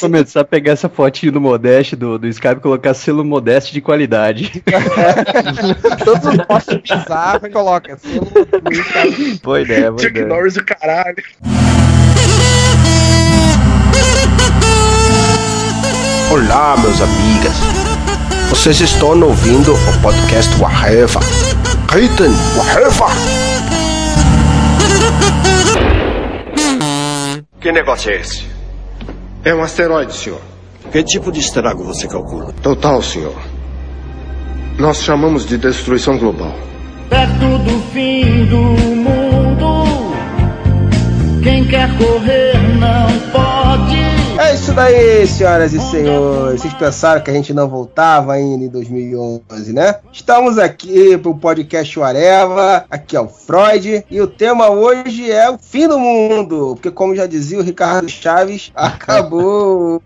começar a pegar essa fotinho do Modeste do, do Skype e colocar selo Modeste de qualidade. Todos os postos bizarros coloca selo Boa ideia, boa Chuck ideia. Norris o caralho. Olá, meus amigas. Vocês estão ouvindo o podcast Waheva. Gritem, Waheva! Que negócio é esse? É um asteroide, senhor. Que tipo de estrago você calcula? Total, senhor. Nós chamamos de destruição global. Perto do fim do mundo, quem quer correr não. É isso daí, senhoras e senhores. Vocês pensaram que a gente não voltava ainda em 2011, né? Estamos aqui pro podcast Areva. Aqui é o Freud. E o tema hoje é o fim do mundo. Porque, como já dizia o Ricardo Chaves, acabou.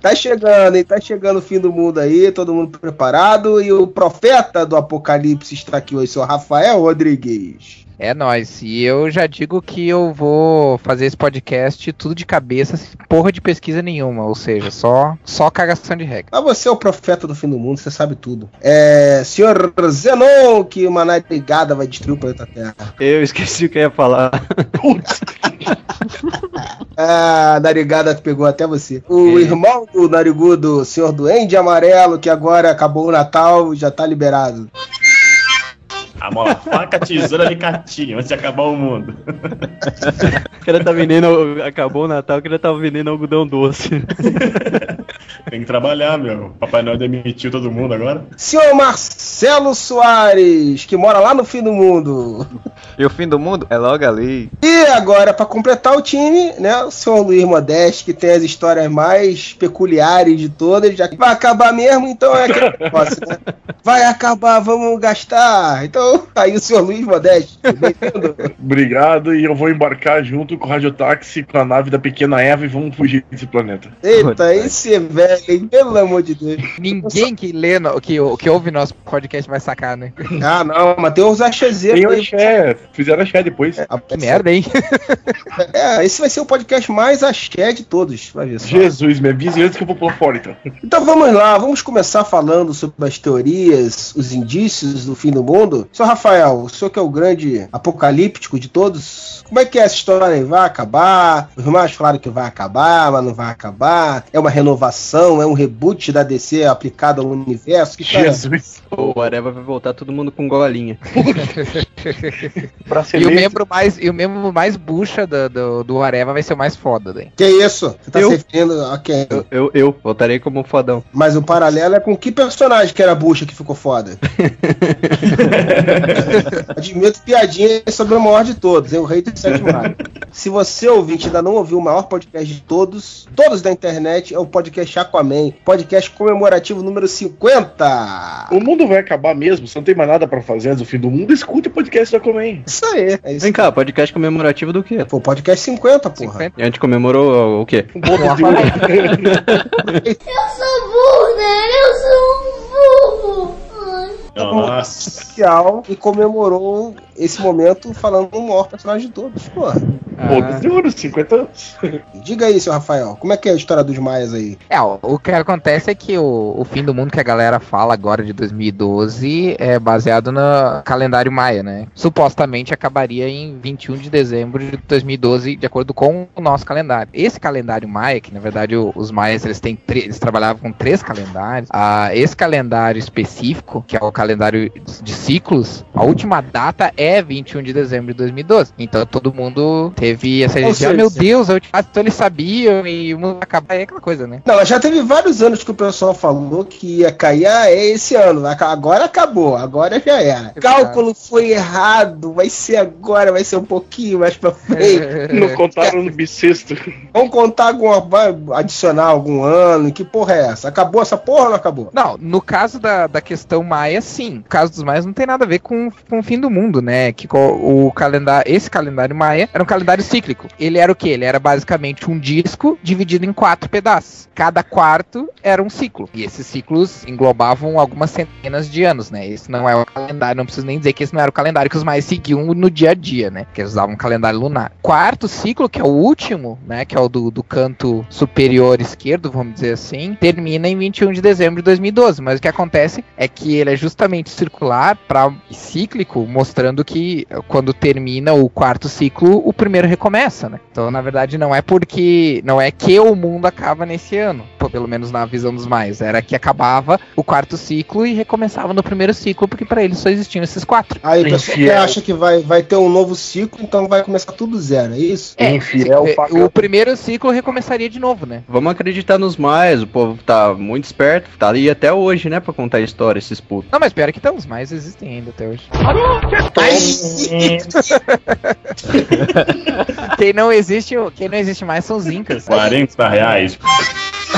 Tá chegando, hein? Tá chegando o fim do mundo aí. Todo mundo preparado. E o profeta do apocalipse está aqui hoje, o Rafael Rodrigues. É nóis. E eu já digo que eu vou fazer esse podcast tudo de cabeça, sem porra de pesquisa nenhuma. Ou seja, só, só cagação de regra. Mas você é o profeta do fim do mundo, você sabe tudo. É. Senhor Zenon, que uma narigada vai destruir o planeta Terra. Eu esqueci o que eu ia falar. Ah, narigada pegou até você. O irmão do narigudo, o senhor Duende Amarelo, que agora acabou o Natal e já tá liberado. A mola, faca, tesoura, alicatinho, antes de acabar o mundo. O cara tá vendendo. Acabou o Natal, o cara tava vendendo algodão doce. Tem que trabalhar, meu. Papai Noel demitiu todo mundo agora. Senhor Marcelo Soares, que mora lá no fim do mundo. E o fim do mundo é logo ali. E agora, pra completar o time, né, o senhor Luiz Modeste, que tem as histórias mais peculiares de todas, já que vai acabar mesmo, então é aquele negócio, né? Vai acabar, vamos gastar. Então, aí o senhor Luiz Modeste, bem-vindo. Obrigado, e eu vou embarcar junto com o radiotáxi, com a nave da pequena Eva e vamos fugir desse planeta. Eita, esse é velho? Pelo amor de Deus. Ninguém que lê, no- que, que ouve nosso podcast vai sacar, né? Ah, não, mas tem uns achezeiros Tem o axé, fizeram axé depois. Ah, Que merda, hein? É, esse vai ser o podcast mais axé de todos, vai ver só. Jesus, me avise antes que eu vou pular fora, então. Então vamos lá, vamos começar falando sobre as teorias, os indícios do fim do mundo. Senhor Rafael, o senhor que é o grande apocalíptico de todos, como é que é essa história aí? Vai acabar? Os irmãos falaram que vai acabar, mas não vai acabar. É uma renovação, é um reboot da DC aplicado ao universo? Que cara, Jesus. O Areva vai voltar todo mundo com golinha. E o membro mais, e o membro mais bucha do, do, do Areva vai ser o mais foda, daí. que isso? Você tá Eu? se referindo a quem? Eu, eu, eu voltarei como fodão. Mas o paralelo é com que personagem que era bucha que ficou foda? Admito piadinha sobre o maior de todos, hein? o rei dos sete mares. Se você, ouvinte, ainda não ouviu o maior podcast de todos, todos da internet, é o podcast Aquaman, podcast comemorativo número 50. O mundo vai acabar mesmo, você não tem mais nada pra fazer antes do fim do mundo, escute o podcast da Comem. Isso aí, é isso. Vem cá, podcast comemorativo do quê? Pô, podcast 50, porra. 50. E a gente comemorou o quê? Um bolo de Eu sou burro, né? Eu sou um burro. Nossa. Especial e comemorou esse momento falando do maior personagem de todos, porra. De ouro, 50 anos. Diga aí, seu Rafael, como é que é a história dos maias aí? É, o, o que acontece é que o, o fim do mundo que a galera fala agora de 2012 é baseado no calendário maia, né? Supostamente acabaria em 21 de dezembro de 2012, de acordo com o nosso calendário. Esse calendário maia, que na verdade o- os maias eles têm eles trabalhavam com três calendários. Ah, esse calendário específico, que é o calendário de ciclos, a última data é 21 de dezembro de 2012. Então todo mundo teve essa Ou gente, ah, seja, meu Deus, a última então eles sabiam e o mundo vai acabar, é aquela coisa, né? Não, já teve vários anos que o pessoal falou que ia cair, ah, é esse ano, agora acabou, agora já era. Cálculo foi errado, vai ser agora, vai ser um pouquinho mais pra frente. Não contaram no bissexto. Vamos contar alguma, vai adicionar algum ano, que porra é essa? Acabou essa porra ou não acabou? Não, no caso da, da questão maia, sim. No caso dos maias não tem nada a ver com, com o fim do mundo, né? Que co- o calendário, esse calendário maia era um calendário calendário cíclico. Ele era o quê? Ele era basicamente um disco dividido em quatro pedaços. Cada quarto era um ciclo. E esses ciclos englobavam algumas centenas de anos, né? Esse não é o calendário, não preciso nem dizer que esse não era o calendário que os mais seguiam no dia a dia, né? Que eles usavam um calendário lunar. Quarto ciclo, que é o último, né? Que é o do, do canto superior esquerdo, vamos dizer assim, termina em 21 de dezembro de 2012. Mas o que acontece é que ele é justamente circular para cíclico, mostrando que quando termina o quarto ciclo, o primeiro recomeça, né? Então, na verdade, não é porque. Não é que o mundo acaba nesse ano, pelo menos na visão dos mais. Era que acabava o quarto ciclo e recomeçava no primeiro ciclo, porque para eles só existiam esses quatro. Aí o pessoal que acha que vai, vai ter um novo ciclo, então vai começar tudo zero, é isso? É, Infiel, pagão. o primeiro ciclo recomeçaria de novo, né? Vamos acreditar nos mais, o povo tá muito esperto, tá ali até hoje, né, pra contar história, esses putos. Não, mas pior é que então, os mais existem ainda até hoje. Quem não existe, quem não existe mais são os incas. 40 reais.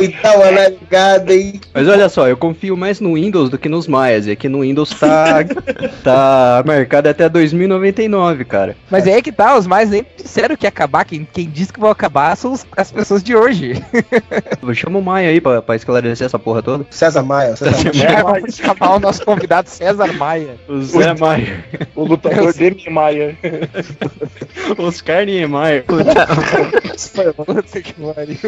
E dá uma navegada aí. Mas olha só, eu confio mais no Windows do que nos Maias, e aqui no Windows tá, tá marcado até 2099, cara. Mas é aí que tá, os mais nem disseram que ia acabar. Quem, quem diz que vão acabar são os- as pessoas de hoje. Chama o Maia aí pra, pra esclarecer essa porra toda. César Maia. César Maia. É, vamos chamar o nosso convidado César Maia. O Zé Maia. O lutador Demi Maia. Oscar Niemeyer. Puta que pariu.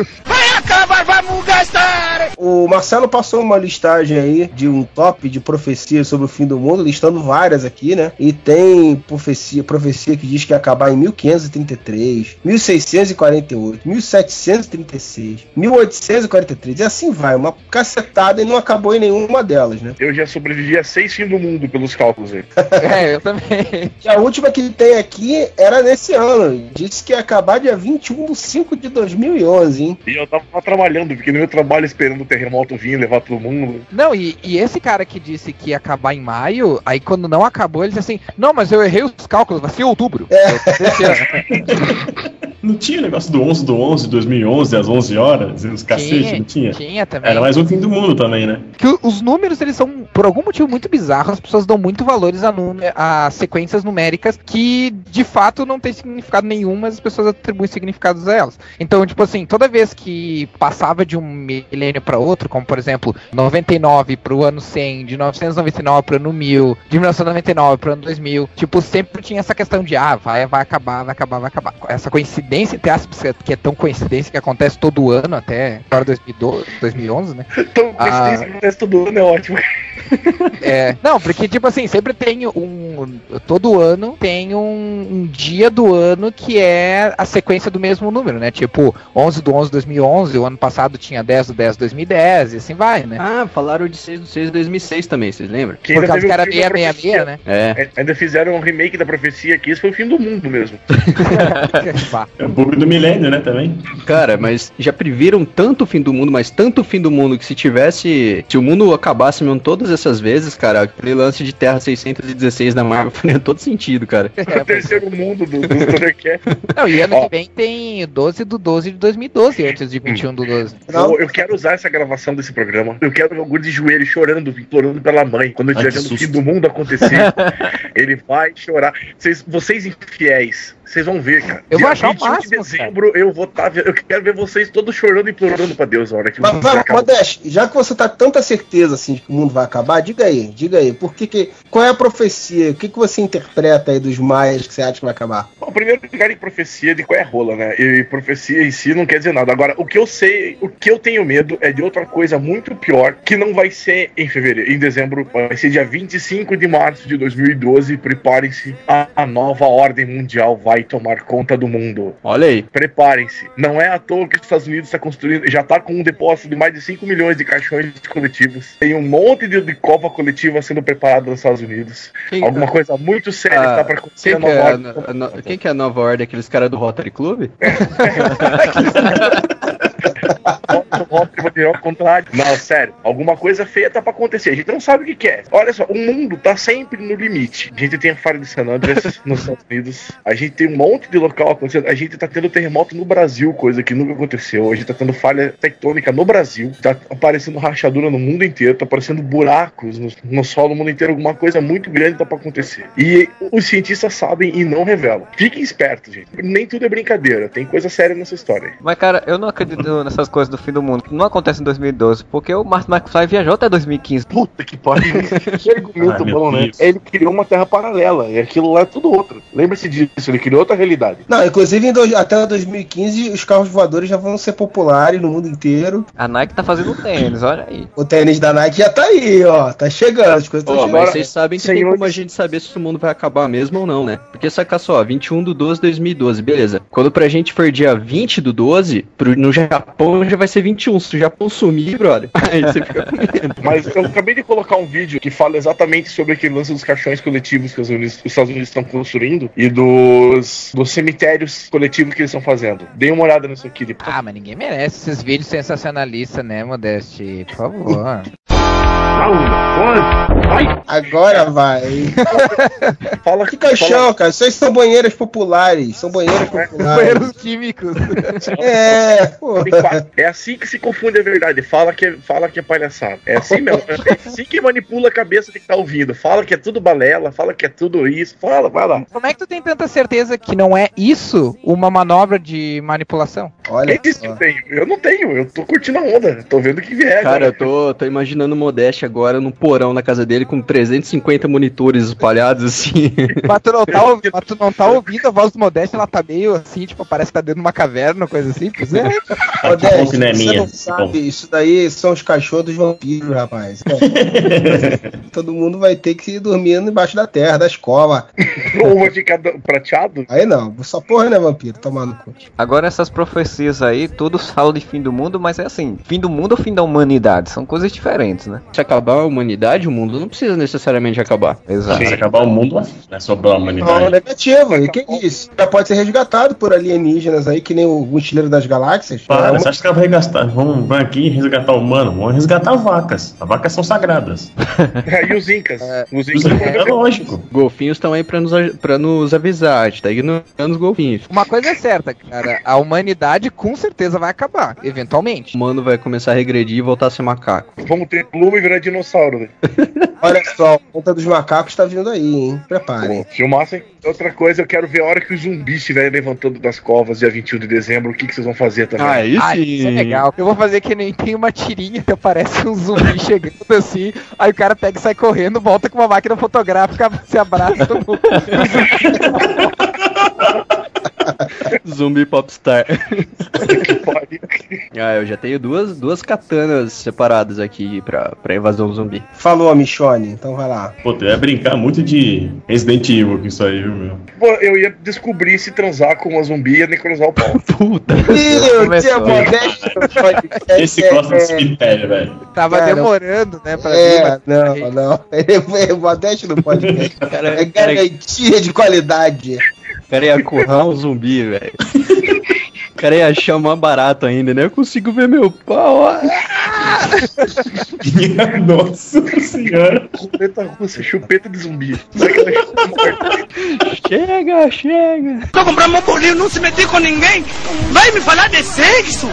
O Marcelo passou uma listagem aí de um top de profecias sobre o fim do mundo, listando várias aqui, né? E tem profecia, profecia que diz que ia acabar em 1533, 1648, 1736, 1843, e assim vai, uma cacetada e não acabou em nenhuma delas, né? Eu já sobrevivi a seis fins do mundo pelos cálculos aí. É, eu também. E a última que tem aqui era nesse ano, disse que ia acabar dia 21 de 5 de 2011, hein? E eu tava trabalhando, porque no meu trabalho esperando o terremoto vir levar todo mundo. Não, e, e esse cara que disse que ia acabar em maio, aí quando não acabou, ele disse assim: Não, mas eu errei os cálculos, vai ser outubro. Ano. Não tinha o negócio do 11 do 11 de 2011, às 11 horas, e os cacete, não tinha? Tinha também. Era mais um fim do mundo também, né? que os números eles são por algum motivo muito bizarro as pessoas dão muito valores a, a sequências numéricas que de fato não tem significado nenhum mas as pessoas atribuem significados a elas então tipo assim toda vez que passava de um milênio para outro como por exemplo 99 para o ano 100 de 999 para o ano 1000 de 1999 para o ano 2000 tipo sempre tinha essa questão de ah vai vai acabar vai acabar vai acabar essa coincidência entre aspas que é tão coincidência que acontece todo ano até agora 2012 2011 né Então, Ah. coincidência que acontece todo ano é ótimo. É, não, porque, tipo assim, sempre tem um. Todo ano tem um, um dia do ano que é a sequência do mesmo número, né? Tipo, 11 do 11 de 2011, o ano passado tinha 10 do 10 de 2010, e assim vai, né? Ah, falaram de 6 do 6 de 2006 também, vocês lembram? Que Por causa que era filme da 666, né? É. É, Ainda fizeram um remake da profecia que esse foi o fim do mundo mesmo. É um pouco do milênio, né, também. Cara, mas já previram tanto o fim do mundo, mas tanto o fim do mundo que se tivesse. Se o mundo acabasse mesmo todas essas vezes, cara, aquele lance de Terra 616 da Marvel faria todo sentido, cara. o terceiro mundo do. Não, e ano Ó. que vem tem 12 do 12 de 2012, antes de 21 do 12. Não. Eu, quero usar essa gravação desse programa. Eu quero ver o Guri de joelho chorando, implorando pela mãe. Quando eu Ai, o fim do mundo acontecer, ele vai chorar. Vocês, vocês infiéis, vocês vão ver, cara. Eu vou achar o 21 máximo, de dezembro eu vou estar. eu quero ver vocês todos chorando e implorando pra Deus a hora que Mas, vai. Modeste, já que você tá tanta certeza assim de que o mundo vai acabar, diga aí, diga aí, por que que, qual é a profecia? O que, que você interpreta aí dos maias que você acha que vai acabar? Bom, primeiro lugar em profecia de qual é rola, né? E profecia em si não quer dizer nada. Agora, o que eu sei, o que eu tenho medo é de outra coisa muito pior, que não vai ser em fevereiro, em dezembro, vai ser dia 25 de março de 2012. Preparem-se, a, a nova ordem mundial vai tomar conta do mundo. Olha aí. Preparem-se. Não é à toa que os Estados Unidos está construindo, já está com um depósito de mais de 5 milhões de caixões coletivos. Tem um monte de, de copa coletiva sendo preparada nos Estados Unidos. Quem, Alguma coisa muito séria Ah, está para acontecer quem, na que é nova a, a no- quem que é a nova ordem? Aqueles caras do Rotary Club? O Hop vai virar o contrário. Não, sério. Alguma coisa feia tá pra acontecer. A gente não sabe o que, que é. Olha só, o mundo tá sempre no limite. A gente tem a falha de San Andreas nos Estados Unidos. A gente tem um monte de local acontecendo. A gente tá tendo terremoto no Brasil, coisa que nunca aconteceu. A gente tá tendo falha tectônica no Brasil. Tá aparecendo rachadura no mundo inteiro. Tá aparecendo buracos no, no solo no mundo inteiro. Alguma coisa muito grande tá pra acontecer. E os cientistas sabem e não revelam. Fiquem espertos, gente. Nem tudo é brincadeira. Tem coisa séria nessa história. Mas, cara, eu não acredito nessas coisas do fim do mundo. Não acontece em 2012, porque o Martin McFly viajou até 2015. Puta que pariu. Que argumento Ai, bom, né? Deus. Ele criou uma terra paralela. E aquilo lá é tudo outro. Lembre-se disso. Ele criou outra realidade. Não, inclusive em dois- até 2015 os carros voadores já vão ser populares no mundo inteiro. A Nike tá fazendo tênis, olha aí. O tênis da Nike já tá aí, ó. Tá chegando, as coisas estão chegando. mas vocês sabem que tem senhores- como a gente saber se o mundo vai acabar mesmo ou não, né? Porque saca só, 21 de 12 de 2012, beleza. Quando pra gente for dia 20 do 12, pro, no Japão já vai ser 21. Se o Japão sumir, brother, aí você fica com medo. Mas eu acabei de colocar um vídeo que fala exatamente sobre aquele lance dos caixões coletivos que os Estados Unidos, os Estados Unidos estão construindo e dos, dos cemitérios coletivos que eles estão fazendo. Dê uma olhada nisso aqui depois. Ah, mas ninguém merece esses vídeos sensacionalistas, né, Modeste? Por favor. Agora vai. Fala Que caixão, cara. Isso aí são banheiras populares. São banheiras populares. Banheiros químicos. É, pô. É assim que se confunde a verdade. Fala que é, fala que é palhaçada. É assim mesmo. É assim que manipula a cabeça de que tá ouvindo. Fala que é tudo balela, fala que é tudo isso. Fala, vai lá. Como é que tu tem tanta certeza que não é isso uma manobra de manipulação? Olha Quem disse que só. eu tenho? Eu não tenho. Eu tô curtindo a onda. Tô vendo o que vier. Cara, eu agora. tô, tô imaginando o Modeste agora no porão na casa dele com 350 monitores espalhados assim. Mas tu não tá, ouvi- mas tu não tá ouvindo a voz do Modeste, ela tá meio assim, tipo, parece que tá dentro de uma caverna, coisa assim. Pois é. Que bom que não é você minha. não sabe, isso daí são os cachorros dos vampiros, rapaz. É. Todo mundo vai ter que ir dormindo embaixo da terra, da escova. Ou vai ficar do- prateado? Aí não, essa porra não é vampiro, tomando cu. Agora essas profecias aí, todos falam de fim do mundo, mas é assim, fim do mundo ou fim da humanidade? São coisas diferentes, né? Se acabar a humanidade, o mundo não precisa necessariamente acabar. Exato. Se acabar o mundo, não é sobre a Não, humanidade. negativo. E quem disse? Já pode ser resgatado por alienígenas aí, que nem o mochileiro das galáxias. Para, É uma- você acha que ela vai resgatar? Vamos, vamos aqui resgatar o humano? Vamos resgatar vacas. As vacas são sagradas. e os Incas? Os Os- Incas. É lógico. Golfinhos estão aí pra nos, pra nos avisar, a gente tá ignorando os golfinhos. Uma coisa é certa, cara. A humanidade com certeza vai acabar, eventualmente. O humano vai começar a regredir e voltar a ser macaco. Vamos ter pluma e virar dinossauro. Né? Olha só, a conta dos macacos tá vindo aí, hein? Preparem. Filmassem. Outra coisa, eu quero ver a hora que os zumbis estiverem levantando das covas, dia 21 de dezembro. O que, que vocês vão fazer também? aí Ah, isso é legal. Eu vou fazer que nem tem uma tirinha que aparece um zumbi chegando assim, aí o cara pega e sai correndo, volta com uma máquina fotográfica, se abraça. no- Zumbi popstar. Ah, eu já tenho duas, duas katanas separadas aqui pra, pra invasão zumbi. Falou, Michone, então vai lá. Pô, tu ia brincar muito de Resident Evil com isso aí, viu, meu? Pô, eu ia descobrir se transar com uma zumbi e ia necrosar o pau. Puta. No podcast. Esse gosta de cemitério, velho. Tava Cara, demorando, né, pra É, mas- não, não. Ele foi modéstia no podcast. Cara, É cara, garantia de qualidade. O cara ia currar um zumbi, velho. O cara ia achar mó barato ainda, né? Eu consigo ver meu pau. ah. Nossa senhora. Chupeta russa, chupeta de zumbi. É? Chega, chega. Tô comprando um bolinho, não se meter com ninguém. Vai me falar de sexo?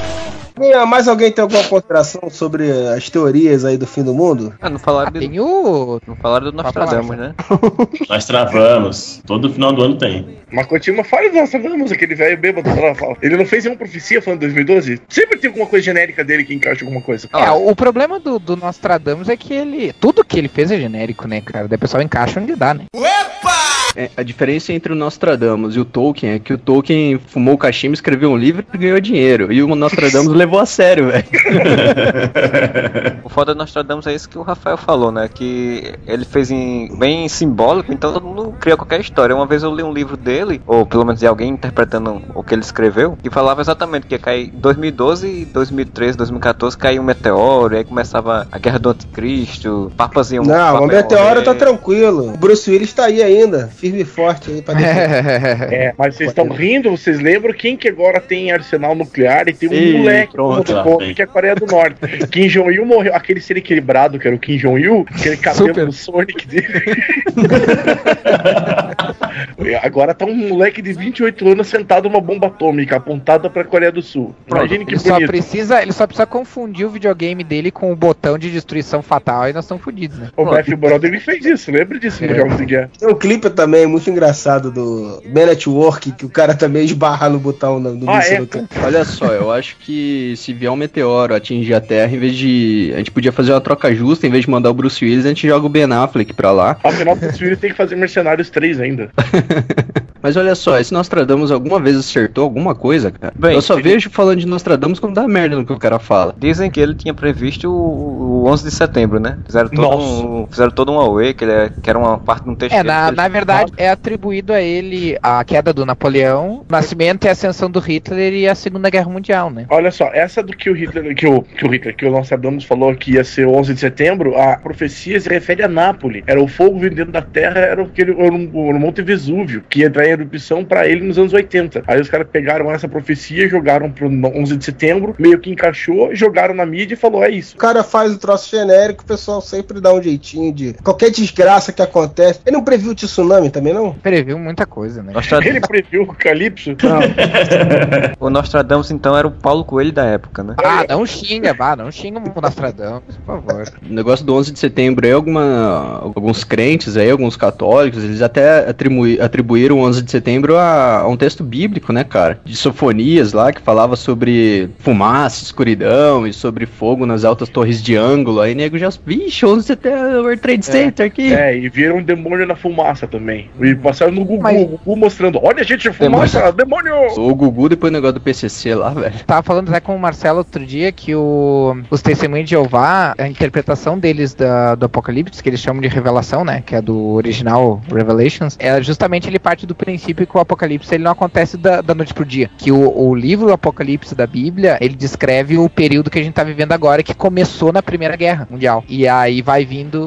Minha, mais alguém tem alguma consideração sobre as teorias aí do fim do mundo? Ah, não falaram, Ah, de- tem o. não falaram do Nostradamus, né? Nós travamos. Todo final do ano tem. Mas continua, fala do Nostradamus, aquele velho bêbado lá. Fala. Ele não fez nenhuma profecia falando de 2012? Sempre tem alguma coisa genérica dele que encaixa alguma coisa. É, o problema do, do Nostradamus é que ele. Tudo que ele fez é genérico, né, cara? Daí o pessoal encaixa onde dá, né? É, a diferença entre o Nostradamus e o Tolkien é que o Tolkien fumou cachimbo, escreveu um livro e ganhou dinheiro. E o Nostradamus levou a sério, velho. foda do Nostradamus é isso que o Rafael falou, né? Que ele fez em, bem simbólico, então todo mundo cria qualquer história. Uma vez eu li um livro dele, ou pelo menos de alguém interpretando o que ele escreveu, que falava exatamente que ia cair em 2012, 2013, 2014, caiu um meteoro, e aí começava a guerra do anticristo, papas iam... Não, o meteoro morrer. tá tranquilo. O Bruce Willis tá aí ainda, firme e forte aí pra defender. É, mas vocês estão rindo, vocês lembram quem que agora tem arsenal nuclear e tem um Ih, moleque pronto, que é a Coreia do Norte. Kim Jong-il morreu, aquele ser equilibrado que era o Kim Jong-il, aquele cabelo Super. do Sonic dele. agora tá um moleque de 28 anos sentado numa bomba atômica apontada pra Coreia do Sul. Imagine que Ele só, precisa, ele só precisa confundir o videogame dele com o botão de destruição fatal e nós estamos fodidos, né? O Matthew Broderick fez isso, lembra disso É. nos Jogos de Guerra? Um clipe também muito engraçado do Man at Work, que o cara também esbarra no botão no, no Ah, míssil é? do cara. Olha só, eu acho que se vier um meteoro atingir a Terra, em vez de. A gente podia fazer uma troca justa, em vez de mandar o Bruce Willis, a gente joga o Ben Affleck pra lá. Afinal, o filho tem que fazer Mercenários 3 ainda. Mas olha só, esse Nostradamus alguma vez acertou alguma coisa, cara? Bem, eu só ele- vejo falando de Nostradamus quando dá merda no que o cara fala. Dizem que ele tinha previsto o, o 11 de setembro, né? Fizeram todo, Nossa. um, fizeram todo um away, que, ele é- que era uma parte de um texto É, dele na, na verdade, é atribuído a ele a queda do Napoleão, o nascimento e ascensão do Hitler e a Segunda Guerra Mundial, né? Olha só, essa do que o Hitler, que o, que o Hitler, que o Nostradamus falou que ia ser 11 de setembro, a profecia se refere a Nápoles. Era o fogo vindo dentro da terra, era aquele, era um- o Monte Vesúvio, que ia entrar em erupção pra ele nos anos 80. Aí os caras pegaram essa profecia, jogaram pro 11 de setembro, meio que encaixou, jogaram na mídia e falou, é isso. O cara faz o troço genérico, o pessoal sempre dá um jeitinho de. Qualquer desgraça que acontece. Ele não previu o tsunami também, não? Previu muita coisa, né? Nostradamus, Ele previu o Calypso. o Nostradamus, então, era o Paulo Coelho da época, né? Ah, não xinga, vá, não xinga o Nostradamus, por favor. O negócio do 11 de setembro aí, alguma, alguns crentes aí, alguns católicos, eles até atribui, atribuíram o 11 de setembro a, a um texto bíblico, né, cara? De sofonias lá, que falava sobre fumaça, escuridão e sobre fogo nas altas torres de ângulo. Aí nego já, vixe, 11 de setembro, World Trade Center aqui. É, e viram um demônio na fumaça também. E passaram no Gugu, Mas- o Gugu mostrando, olha gente, fumaça, demônio! O Gugu depois do negócio do PCC lá, velho. Tava falando até com o Marcelo outro dia que o, os testemunhos de Jeová, a interpretação deles da- do Apocalipse, que eles chamam de revelação, né? Que é do original Revelations, é justamente ele parte do princípio que o Apocalipse ele não acontece da, da noite pro dia. Que o, o livro Apocalipse da Bíblia, ele descreve o período que a gente tá vivendo agora, que começou na Primeira Guerra Mundial. E aí vai vindo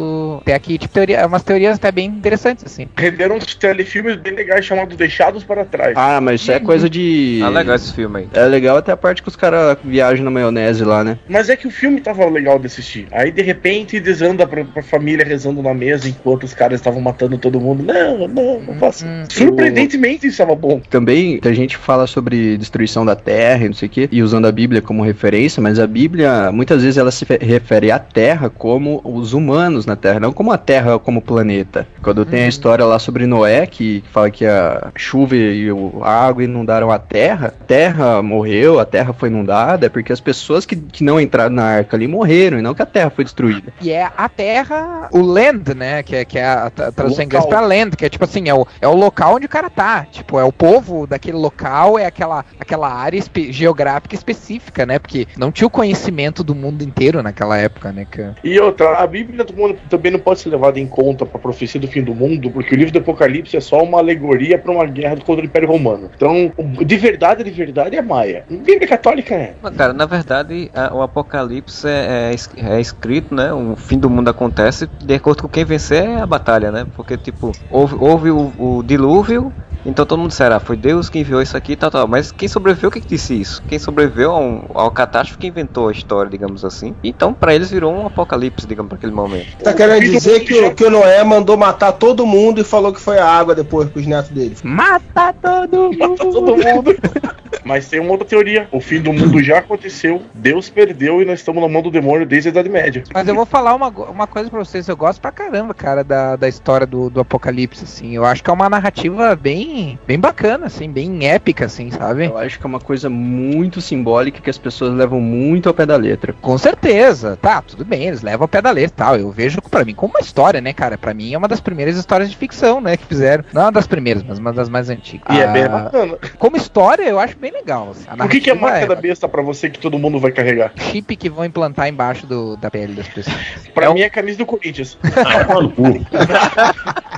até aqui, tipo, teoria, umas teorias até bem interessantes, assim. Renderam uns telefilmes bem legais chamados Deixados para Trás. Ah, mas isso é coisa de. Ah, legal esse filme aí. É legal até a parte que os caras viajam na maionese lá, né? Mas é que o filme tava legal de assistir. Aí de repente desanda pra, pra família rezando na mesa enquanto os caras estavam matando todo mundo. Não, não, não faça. Hum. Surpreendentemente isso estava bom. Também a gente fala sobre destruição da terra e não sei o quê, e usando a Bíblia como referência, mas a Bíblia, muitas vezes, ela se fe- refere à terra como os humanos na terra, não como a terra como planeta. Quando tem a história lá sobre Noé, que fala que a chuva e a água inundaram a terra, a terra morreu, a terra foi inundada, é porque as pessoas que, que não entraram na arca ali morreram, e não que a terra foi destruída. E é a terra, o land, né? Que é, que é a, tra- tradução em inglês pra land, que é tipo assim, é o, é o local onde o cara tá. Tipo, é o povo daquele local, é aquela, aquela área espe- geográfica específica, né? Porque não tinha o conhecimento do mundo inteiro naquela época, né? Que... E outra, a Bíblia do mundo também não pode ser levada em conta pra profecia do fim do mundo, porque o livro do Apocalipse é só uma alegoria pra uma guerra contra o Império Romano. Então, de verdade, de verdade é Maia. Bíblia católica é. Cara, na verdade, a- o Apocalipse é, é é escrito, né? O fim do mundo acontece de acordo com quem vencer é a batalha, né? Porque, tipo, houve, houve o, o dilúvio, então todo mundo será, foi Deus que enviou isso aqui e tal, tal. Mas quem sobreviveu, o que, que disse isso? Quem sobreviveu ao, ao catástrofe que inventou a história, digamos assim. Então, pra eles virou um apocalipse, digamos, pra aquele momento. Tá querendo dizer que o, que o Noé mandou matar todo mundo e falou que foi a água depois pros netos dele. Mata todo mundo! Mata todo mundo. Mas tem uma outra teoria. O fim do mundo já aconteceu, Deus perdeu e nós estamos na mão do demônio desde a Idade Média. Mas eu vou falar uma, uma coisa pra vocês, eu gosto pra caramba, cara, da, da história do, do Apocalipse, assim. Eu acho que é uma narrativa bem, bem bacana, assim, bem épica, assim, sabe? Eu acho que é uma coisa muito simbólica que as pessoas levam muito ao pé da letra. Com certeza, tá, tudo bem, eles levam ao pé da letra e tal. Eu vejo pra mim como uma história, né, cara? Pra mim é uma das primeiras histórias de ficção, né, que fizeram. Não uma das primeiras, mas uma das mais antigas. E é bem Ah, bacana. Como história, eu acho bem legal. assim. A O que, que é marca da besta pra você que todo mundo vai carregar? chip que vão implantar embaixo do, da pele das pessoas. Pra É mim é a camisa do Corinthians. Ah.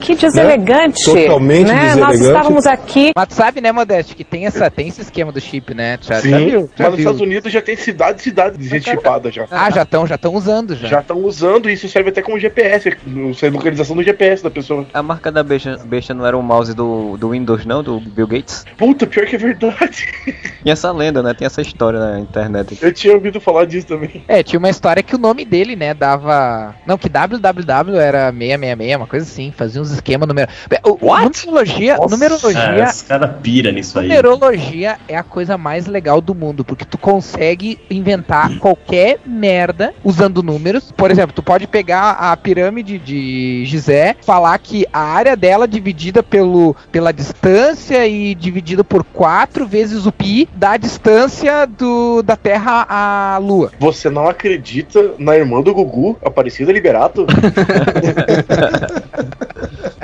Que deselegante. Totalmente né? Nós deselegante. estávamos aqui. Mas tu sabe, né, Modeste, que tem, essa, tem esse esquema do chip, né? Tu Já, Sim, já viu? Já mas nos viu. Estados Unidos já tem cidade e cidade de gente chipada já. Ah, já estão já tão usando já. Já estão usando e isso serve até como GPS, localização do GPS da pessoa. A marca da besta, besta não era o mouse do, do Windows, não? Do Bill Gates? Puta, pior que é verdade. Tinha essa lenda, né? Tem essa história na internet. Eu tinha ouvido falar disso também. É, tinha uma história que o nome dele, né, dava. Não, que www era 666, uma coisa assim, fazia uns esquemas numero. O, numerologia, numerologia, Ah, os caras pira nisso aí. numerologia é a coisa mais legal do mundo, porque tu consegue inventar qualquer merda usando números. Por exemplo, tu pode pegar a pirâmide de Gizé, falar que a área dela dividida pelo, pela distância e dividida por 4 vezes o pi dá a distância do, da Terra à Lua. Você não acredita na irmã do Gugu, Aparecida Liberato?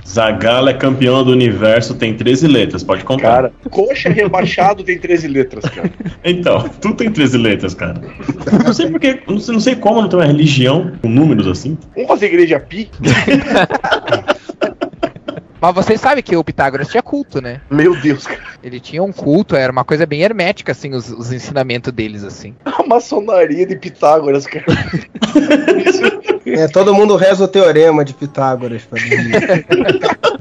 Zagala é campeão do universo, tem 13 letras, pode contar. Cara, coxa rebaixado tem 13 letras, cara. Então, tudo tem 13 letras, cara. Não sei porque, não sei, não sei como não tem uma religião com números assim. Vamos fazer igreja pi? Mas vocês sabem que o Pitágoras tinha culto, né? Meu Deus, cara. Ele tinha um culto, era uma coisa bem hermética, assim, os, os ensinamentos deles, assim. A maçonaria de Pitágoras, cara. É, todo mundo reza o teorema de Pitágoras pra dormir.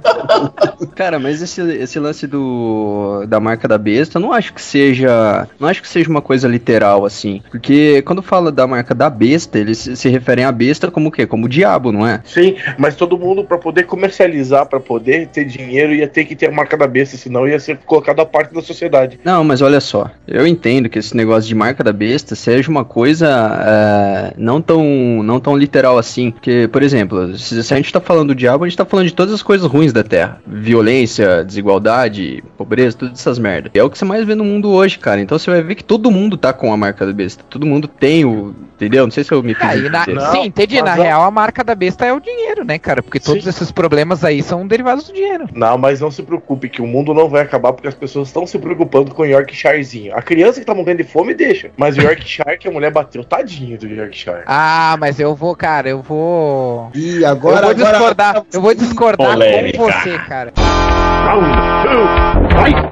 Cara, mas esse, esse lance do da marca da besta, eu não acho que seja, não acho que seja uma coisa literal assim, porque quando fala da marca da besta, eles se se referem à besta como o quê? Como o diabo, não é? Sim, mas todo mundo, pra poder comercializar, pra poder ter dinheiro, ia ter que ter a marca da besta, senão ia ser colocado à parte da sociedade. Não, mas olha só, eu entendo que esse negócio de marca da besta seja uma coisa é, não tão não tão literal assim, porque, por exemplo, se, se a gente tá falando do diabo, a gente tá falando de todas as coisas ruins da Terra, violência, desigualdade, pobreza, todas essas merdas. E é o que você mais vê no mundo hoje, cara. Então você vai ver que todo mundo tá com a marca da besta, todo mundo tem o, entendeu? Não sei se eu me fiz Ah, na- entender. sim, entendi. Na não- real, a marca da besta é o dinheiro, né, cara? Porque todos Sim. esses problemas aí são derivados do dinheiro. Não, mas não se preocupe, que o mundo não vai acabar porque as pessoas estão se preocupando com o Yorkshirezinho. A criança que tá morrendo de fome, deixa. Mas o Yorkshire que a mulher bateu, tadinho do Yorkshire. Ah, mas eu vou, cara, eu vou. E agora, eu vou agora- discordar, eu vou discordar Polêmica. com você, cara.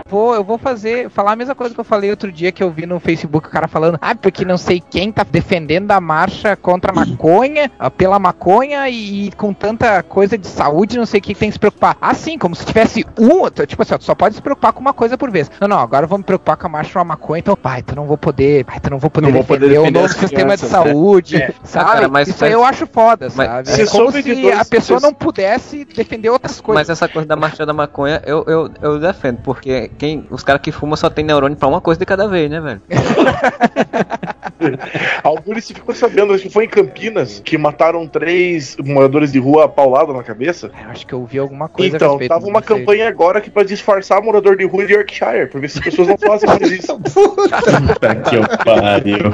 Vou, eu vou fazer, falar a mesma coisa que eu falei outro dia que eu vi no Facebook o cara falando, ah, porque não sei quem tá defendendo a marcha contra a maconha, ah, pela maconha e, e com tanta coisa de saúde, não sei o que, tem que se preocupar. Assim, como se tivesse um, tipo assim, ó, tu só pode se preocupar com uma coisa por vez. Não, não, agora eu vou me preocupar com a marcha contra a maconha, então, pai, tu não vou poder, pai, tu não vou poder Não vou defender poder o defender novo as sistema de crianças, saúde, É. sabe? Cara, mas Isso aí eu acho foda, Mas- sabe? Se É como de se dois- a pessoa se- não pudesse defender outras coisas. Mas essa coisa da marcha da maconha, eu, eu, eu defendo, porque quem, os caras que fumam só tem neurônio pra uma coisa de cada vez, né, velho? Alguns se ficou sabendo, acho que foi em Campinas, que mataram três moradores de rua paulado na cabeça. Eu acho que eu vi alguma coisa Então, tava uma campanha agora que pra disfarçar morador de rua de Yorkshire, pra ver se as pessoas não fazem mais isso. Puta que pariu.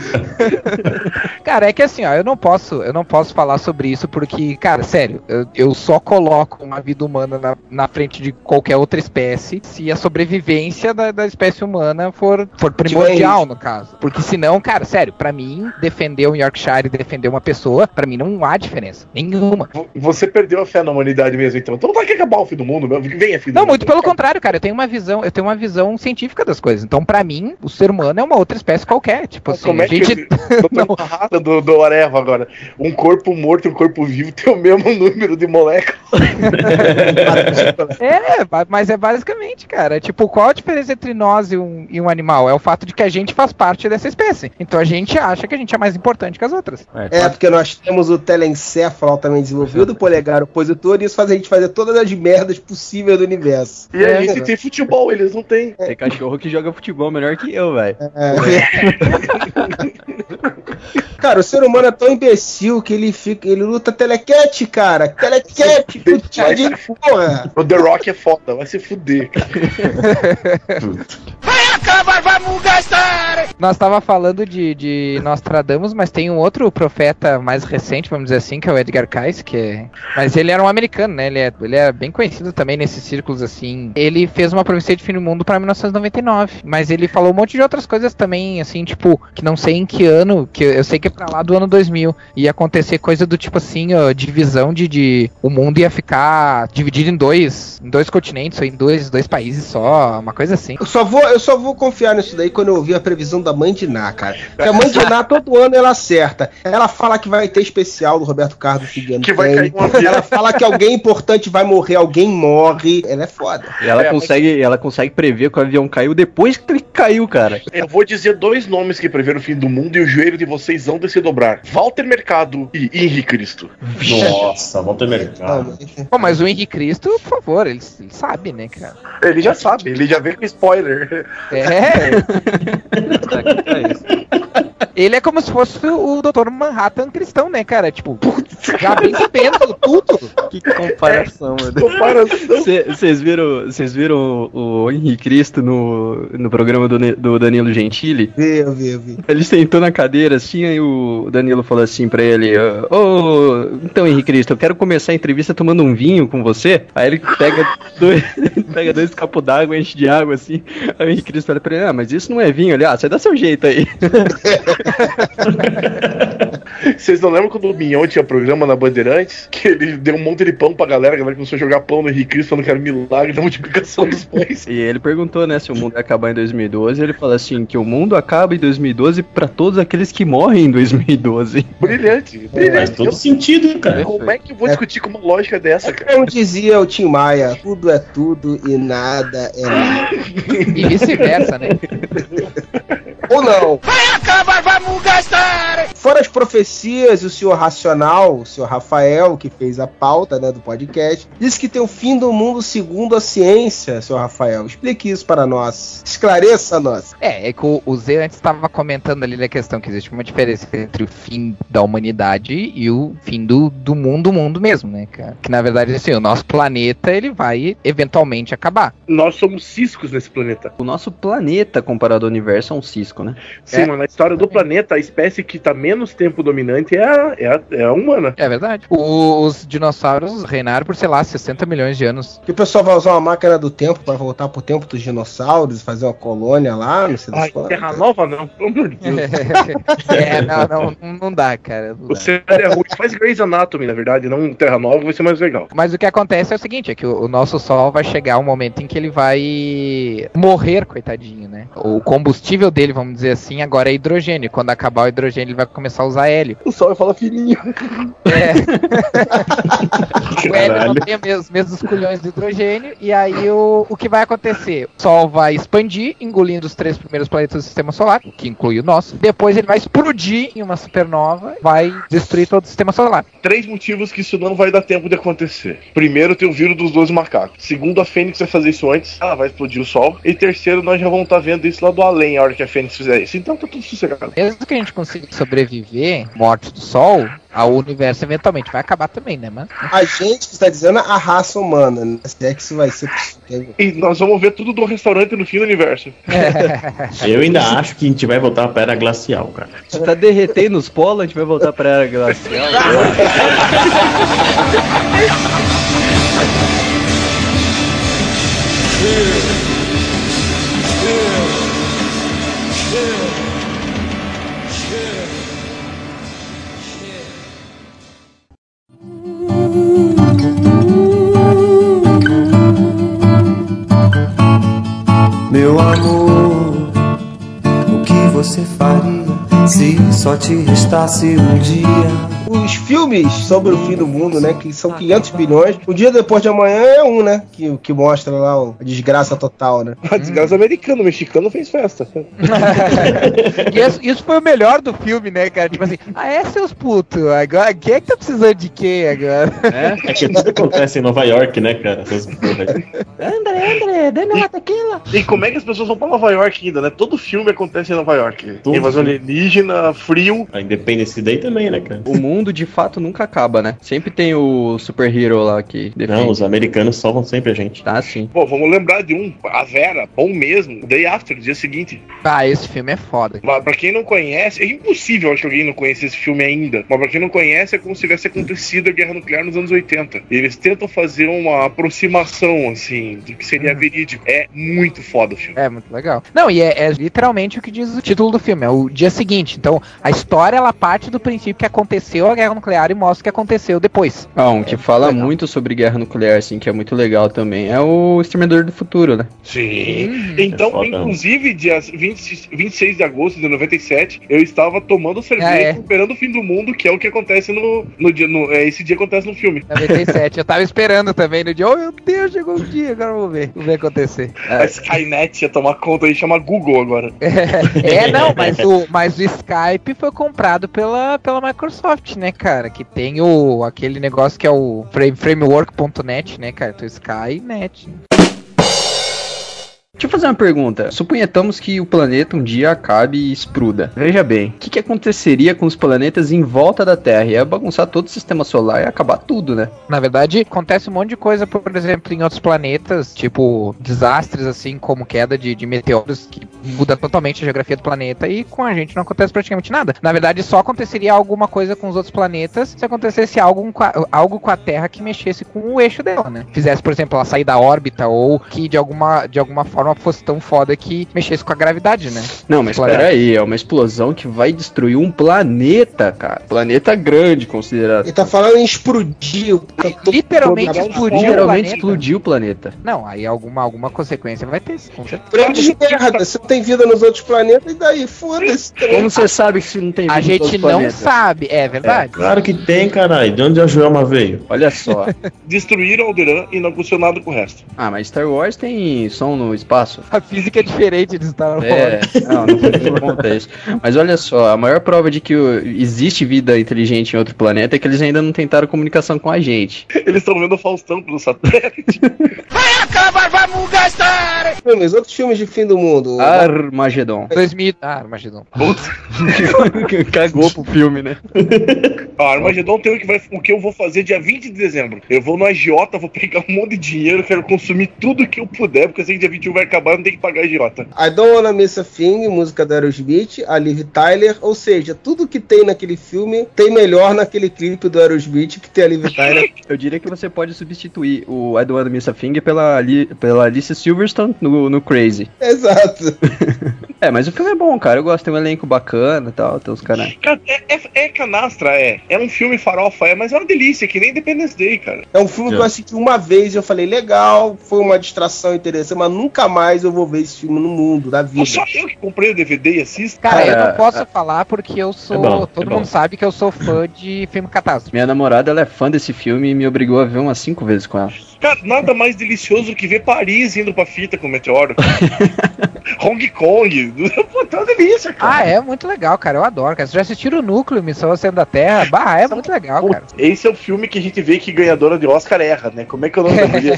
Cara, é que assim, ó, eu não posso, eu não posso falar sobre isso porque, cara, sério, eu, eu só coloco uma vida humana na, na frente de qualquer outra espécie se a sobrevivência da, da espécie humana for, for primordial, no caso. Porque senão, cara, sério, pra mim, defender um Yorkshire e defender uma pessoa, pra mim não há diferença. Nenhuma. Você perdeu a fé na humanidade mesmo, então. Então não vai que acabar o fim do mundo, meu. Venha, fim do Não, mundo. muito pelo contrário, cara. Eu tenho uma visão, eu tenho uma visão científica das coisas. Então, pra mim, o ser humano é uma outra espécie qualquer. Tipo assim, Gente. tô do, do Areva agora? Um corpo morto e um corpo vivo tem o mesmo número de moléculas. É, mas é basicamente, cara. Tipo, qual a diferença entre nós e um, e um animal? É o fato de que a gente faz parte dessa espécie. Então a gente acha que a gente é mais importante que as outras. É, porque nós temos o telencéfalo altamente desenvolvido, o polegar opositor, e isso faz a gente fazer todas as merdas possíveis do universo. E a É, gente tem futebol, eles não têm. Tem cachorro que joga futebol melhor que eu, velho. Cara, o ser humano é tão imbecil que ele fica. Ele luta telequete, cara. Telequete, putinha de porra. O The Rock é foda, vai se fuder. Acabar, vamos gastar! Nós tava falando de, de Nostradamus, mas tem um outro profeta mais recente, vamos dizer assim, que é o Edgar Cayce, que é... Mas ele era um americano, né? Ele é, ele é bem conhecido também nesses círculos, assim. Ele fez uma profecia de fim do mundo pra 1999, mas ele falou um monte de outras coisas também, assim, tipo, que não sei em que ano, que eu sei que é pra lá do ano 2000, ia acontecer coisa do tipo assim, ó, divisão de, de... O mundo ia ficar dividido em dois, em dois continentes, ou em dois, dois países só, uma coisa assim. Eu só, vou, eu só vou confiar nisso daí quando eu ouvir a previsão da mãe de Ná, cara. Porque a mãe de Ná, todo ano ela acerta. Ela fala que vai ter especial do Roberto Carlos seguindo. Que vai cair um avião. Ela fala que alguém importante vai morrer, alguém morre. Ela é foda. E ela, É, consegue, ela consegue prever que o avião caiu depois que ele caiu, cara. Eu vou dizer dois nomes que preveram o fim do mundo e o joelho de vocês vão se dobrar: Walter Mercado e Henri Cristo. Nossa, volta mercado. Pô, mas o Henrique Cristo, por favor, ele, ele sabe, né, cara? Ele já sabe, ele já veio com spoiler. É. Ele é como se fosse o Dr. Manhattan cristão, né, cara? Tipo, já vem sabendo tudo. Que comparação, meu Deus. Comparação. Vocês viram, vocês viram o, o Henrique Cristo no, no programa do, do Danilo Gentili? Vi, eu vi, eu vi. Ele sentou na cadeira assim, aí o Danilo falou assim pra ele: Ô, então Henrique Cristo, eu quero começar a entrevista tomando um vinho com você. Aí ele pega dois, pega dois copos d'água, enche de água assim. Aí o Henrique Cristo olha pra ele: Ah, mas isso não é vinho. Ele, ah, você dá seu jeito aí. Vocês não lembram quando o Minhão tinha programa na Bandeirantes? Que ele deu um monte de pão pra galera, a galera começou a jogar pão no Henrique Cristo falando que era milagre da multiplicação dos pães. E ele perguntou, né, se o mundo ia acabar em 2012. Ele falou assim: que o mundo acaba em 2012 pra todos aqueles que morrem em 2012. Brilhante, Faz brilhante. todo sentido, cara. Como é que eu vou discutir com uma lógica dessa, cara? Como dizia o Tim Maia, tudo é tudo e nada é nada. E vice-versa, né? Ou não. Vai acabar, vamos gastar! Fora as profecias, o senhor Racional, o senhor Rafael, que fez a pauta né, do podcast, disse que tem o fim do mundo segundo a ciência, senhor Rafael. Explique isso para nós. Esclareça nós. É, é que o, o Zé antes estava comentando ali na questão que existe uma diferença entre o fim da humanidade e o fim do, do mundo, mundo mesmo, né, cara? Que na verdade, assim, o nosso planeta, ele vai eventualmente acabar. Nós somos ciscos nesse planeta. O nosso planeta, comparado ao universo, é um cisco, né? Sim, É. mas na história do planeta, a espécie que tá menos tempo dominante é a, é a, é a humana. É verdade. O- os dinossauros reinaram por, sei lá, 60 milhões de anos. Que o pessoal vai usar uma máquina do tempo para voltar pro tempo dos dinossauros, fazer uma colônia lá, não sei das Ai, quantas. Terra Nova não, pelo amor de Deus. é, não, não, não dá, cara. não O dá. cenário é ruim. Faz Grey's Anatomy, na verdade, não Terra Nova, vai ser mais legal. Mas o que acontece é o seguinte, é que o, o nosso Sol vai chegar um momento em que ele vai morrer, coitadinho, né? O combustível dele, vamos dizer assim, agora é hidrogênio. Quando acabar o hidrogênio, ele vai começar a usar hélio. O Sol vai falar fininho. É. o hélio não tem os mesmos, culhões do hidrogênio, e aí o, o que vai acontecer? O Sol vai expandir, engolindo os três primeiros planetas do sistema solar, que inclui o nosso. Depois ele vai explodir em uma supernova, vai destruir todo o sistema solar. Três motivos que isso não vai dar tempo de acontecer. Primeiro, tem o vírus dos 12 macacos. Segundo, a Fênix vai fazer isso antes. Ela vai explodir o Sol. E terceiro, nós já vamos estar vendo isso lá do além a hora que a Fênix fizer isso. Então tá tudo sossegado. Mesmo que a gente consiga sobreviver, morte do Sol, o universo eventualmente vai acabar também, né, mano? A gente que está dizendo a raça humana, né? Se é que isso vai ser possível. E nós vamos ver tudo do restaurante no fim do universo. Eu ainda acho que a gente vai voltar pra era glacial, cara. Se tá derretendo os polos, a gente vai voltar pra era glacial. você faria se só te restasse um dia? Os filmes sobre o fim do mundo, né? Que são 500 bilhões. O dia depois de amanhã é um, né? Que, que mostra lá a desgraça total, né? A desgraça americana, o mexicano fez festa. E isso, isso foi o melhor do filme, né, cara? Tipo assim, ah, é seus putos, agora quem é que tá precisando de quê agora? É que tudo acontece em Nova York, né, cara? André, André, dê uma tequila. E como é que as pessoas vão pra Nova York ainda, né? Todo filme acontece em Nova York. Tudo. Invasão alienígena, frio. A Independence Day também, né, cara? O mundo mundo de fato nunca acaba, né? Sempre tem o superhero lá que Não, os americanos salvam sempre a gente. Tá, sim. Pô, vamos lembrar de um, a Vera, bom mesmo, Day After, dia seguinte. Ah, esse filme é foda. Mas pra quem não conhece, é impossível acho que alguém não conheça esse filme ainda. Mas pra quem não conhece, é como se tivesse acontecido a guerra nuclear nos anos 80. Eles tentam fazer uma aproximação, assim, do que seria verídico. É muito foda o filme. É, muito legal. Não, e é, é literalmente o que diz o título do filme, é o dia seguinte. Então, a história, ela parte do princípio que aconteceu a guerra nuclear e mostra o que aconteceu depois. Ah, um que fala muito sobre guerra nuclear, assim, que é muito legal também, é o Exterminador do Futuro, né? Sim. Então, É foda. inclusive, dia 20, 26 de agosto de 97, eu estava tomando cerveja Ah, é. esperando o fim do mundo, que é o que acontece no, no dia. No, é, esse dia acontece no filme. 97. eu tava esperando também no dia. Oh, meu Deus, chegou o dia, agora eu vou ver. Vou ver acontecer. A Skynet ia tomar conta e chama Google agora. É, não, mas o, mas o Skype foi comprado pela, pela Microsoft, né, cara? Que tem o aquele negócio que é o frame, framework.net, né, cara? Então Skynet. Deixa eu fazer uma pergunta. Suponhamos que o planeta um dia acabe e exploda. Veja bem, o que, que aconteceria com os planetas em volta da Terra? Ia bagunçar todo o sistema solar e acabar tudo, né? Na verdade, acontece um monte de coisa, por exemplo, em outros planetas, tipo desastres assim como queda de, de meteoros que muda totalmente a geografia do planeta e com a gente não acontece praticamente nada. Na verdade, só aconteceria alguma coisa com os outros planetas se acontecesse algo com a, algo com a Terra que mexesse com o eixo dela, né? Fizesse, por exemplo, ela sair da órbita ou que de alguma, de alguma forma fosse tão foda que mexesse com a gravidade, né? Não, mas espera aí, é uma explosão que vai destruir um planeta, cara. Planeta grande, considerado. Ele tá falando em explodir. o- Literalmente explodir o Literalmente explodiu o planeta. Não, aí alguma, alguma consequência vai ter, com certeza. Grande merda. Você não tem vida nos outros planetas, e daí? Foda-se. Como você sabe que se não tem A vida todos gente não planetas? sabe, é verdade. Claro que tem, caralho. De onde a Joelma veio? Olha só. Destruíram Alderan e não aconteceu nada com o resto. ah, mas Star Wars tem som no espaço. A física é diferente de Star Wars. É, não, não, não isso. Mas olha só, a maior prova de que existe vida inteligente em outro planeta é que eles ainda não tentaram comunicação com a gente. Eles estão vendo o Faustão pelo satélite. Vai acabar, vamos gastar! Filmes, outros filmes de fim do mundo. Armagedon. 2000. Ah, Armagedon. Cagou pro filme, né? A Armagedon tem o que, vai, o que eu vou fazer dia 20 de dezembro. Eu vou no agiota, vou pegar um monte de dinheiro, quero consumir tudo que eu puder, porque eu sei que dia 21 vai acabar, não tem que pagar agiota. I Don't Wanna Miss a Thing, música da Aerosmith, a Liv Tyler, ou seja, tudo que tem naquele filme tem melhor naquele clipe do Aerosmith que tem a Liv Tyler. Eu diria que você pode substituir o I Don't Wanna Miss a Thing pela, pela Alice Silverstone no, no Crazy. Exato. É, mas o filme é bom, cara. Eu gosto, tem um elenco bacana e tal, tem os caras. Cara, é, é, é canastra, é. É um filme farofa, é, mas é uma delícia, que nem Independence Day, cara. É um filme que eu assisti uma vez e eu falei, legal, foi uma distração interessante, mas nunca mais eu vou ver esse filme no mundo, da vida. Só eu que comprei o DVD e assisto. Cara, eu Cara, não posso falar porque eu sou. é bom, todo é mundo sabe que eu sou fã de filme catástrofe. Minha namorada, ela é fã desse filme e me obrigou a ver umas cinco vezes com ela. Cara, nada mais delicioso que ver Paris indo pra fita com o meteoro. Hong Kong. Pô, tá uma delícia, cara. Ah, é muito legal, cara. Eu adoro, cara. Vocês já assistiram o Núcleo, Missão Oceano da Terra? Bah, é muito legal, cara. Esse é o filme que a gente vê que ganhadora de Oscar erra, né? Como é que eu não sabia?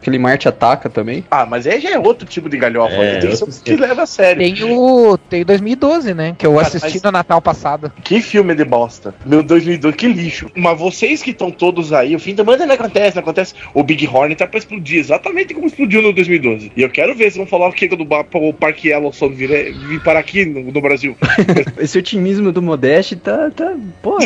Aquele Marte ataca também. ah, mas aí já é outro tipo de galhofa. É, né? Tem que que leva a sério. Tem o. Tem 2012, né? Que eu Cara, assisti mas- no Natal passado. Que filme de bosta. Meu 2002, que lixo. Mas vocês que estão todos aí, o fim da semana não acontece, não acontece. O Big Horn tá pra explodir, exatamente como explodiu no 2012. E eu quero ver se vão falar o que do o Parque Yellowstone vir, vir parar aqui no, no Brasil. Esse otimismo do Modeste tá. tá porra.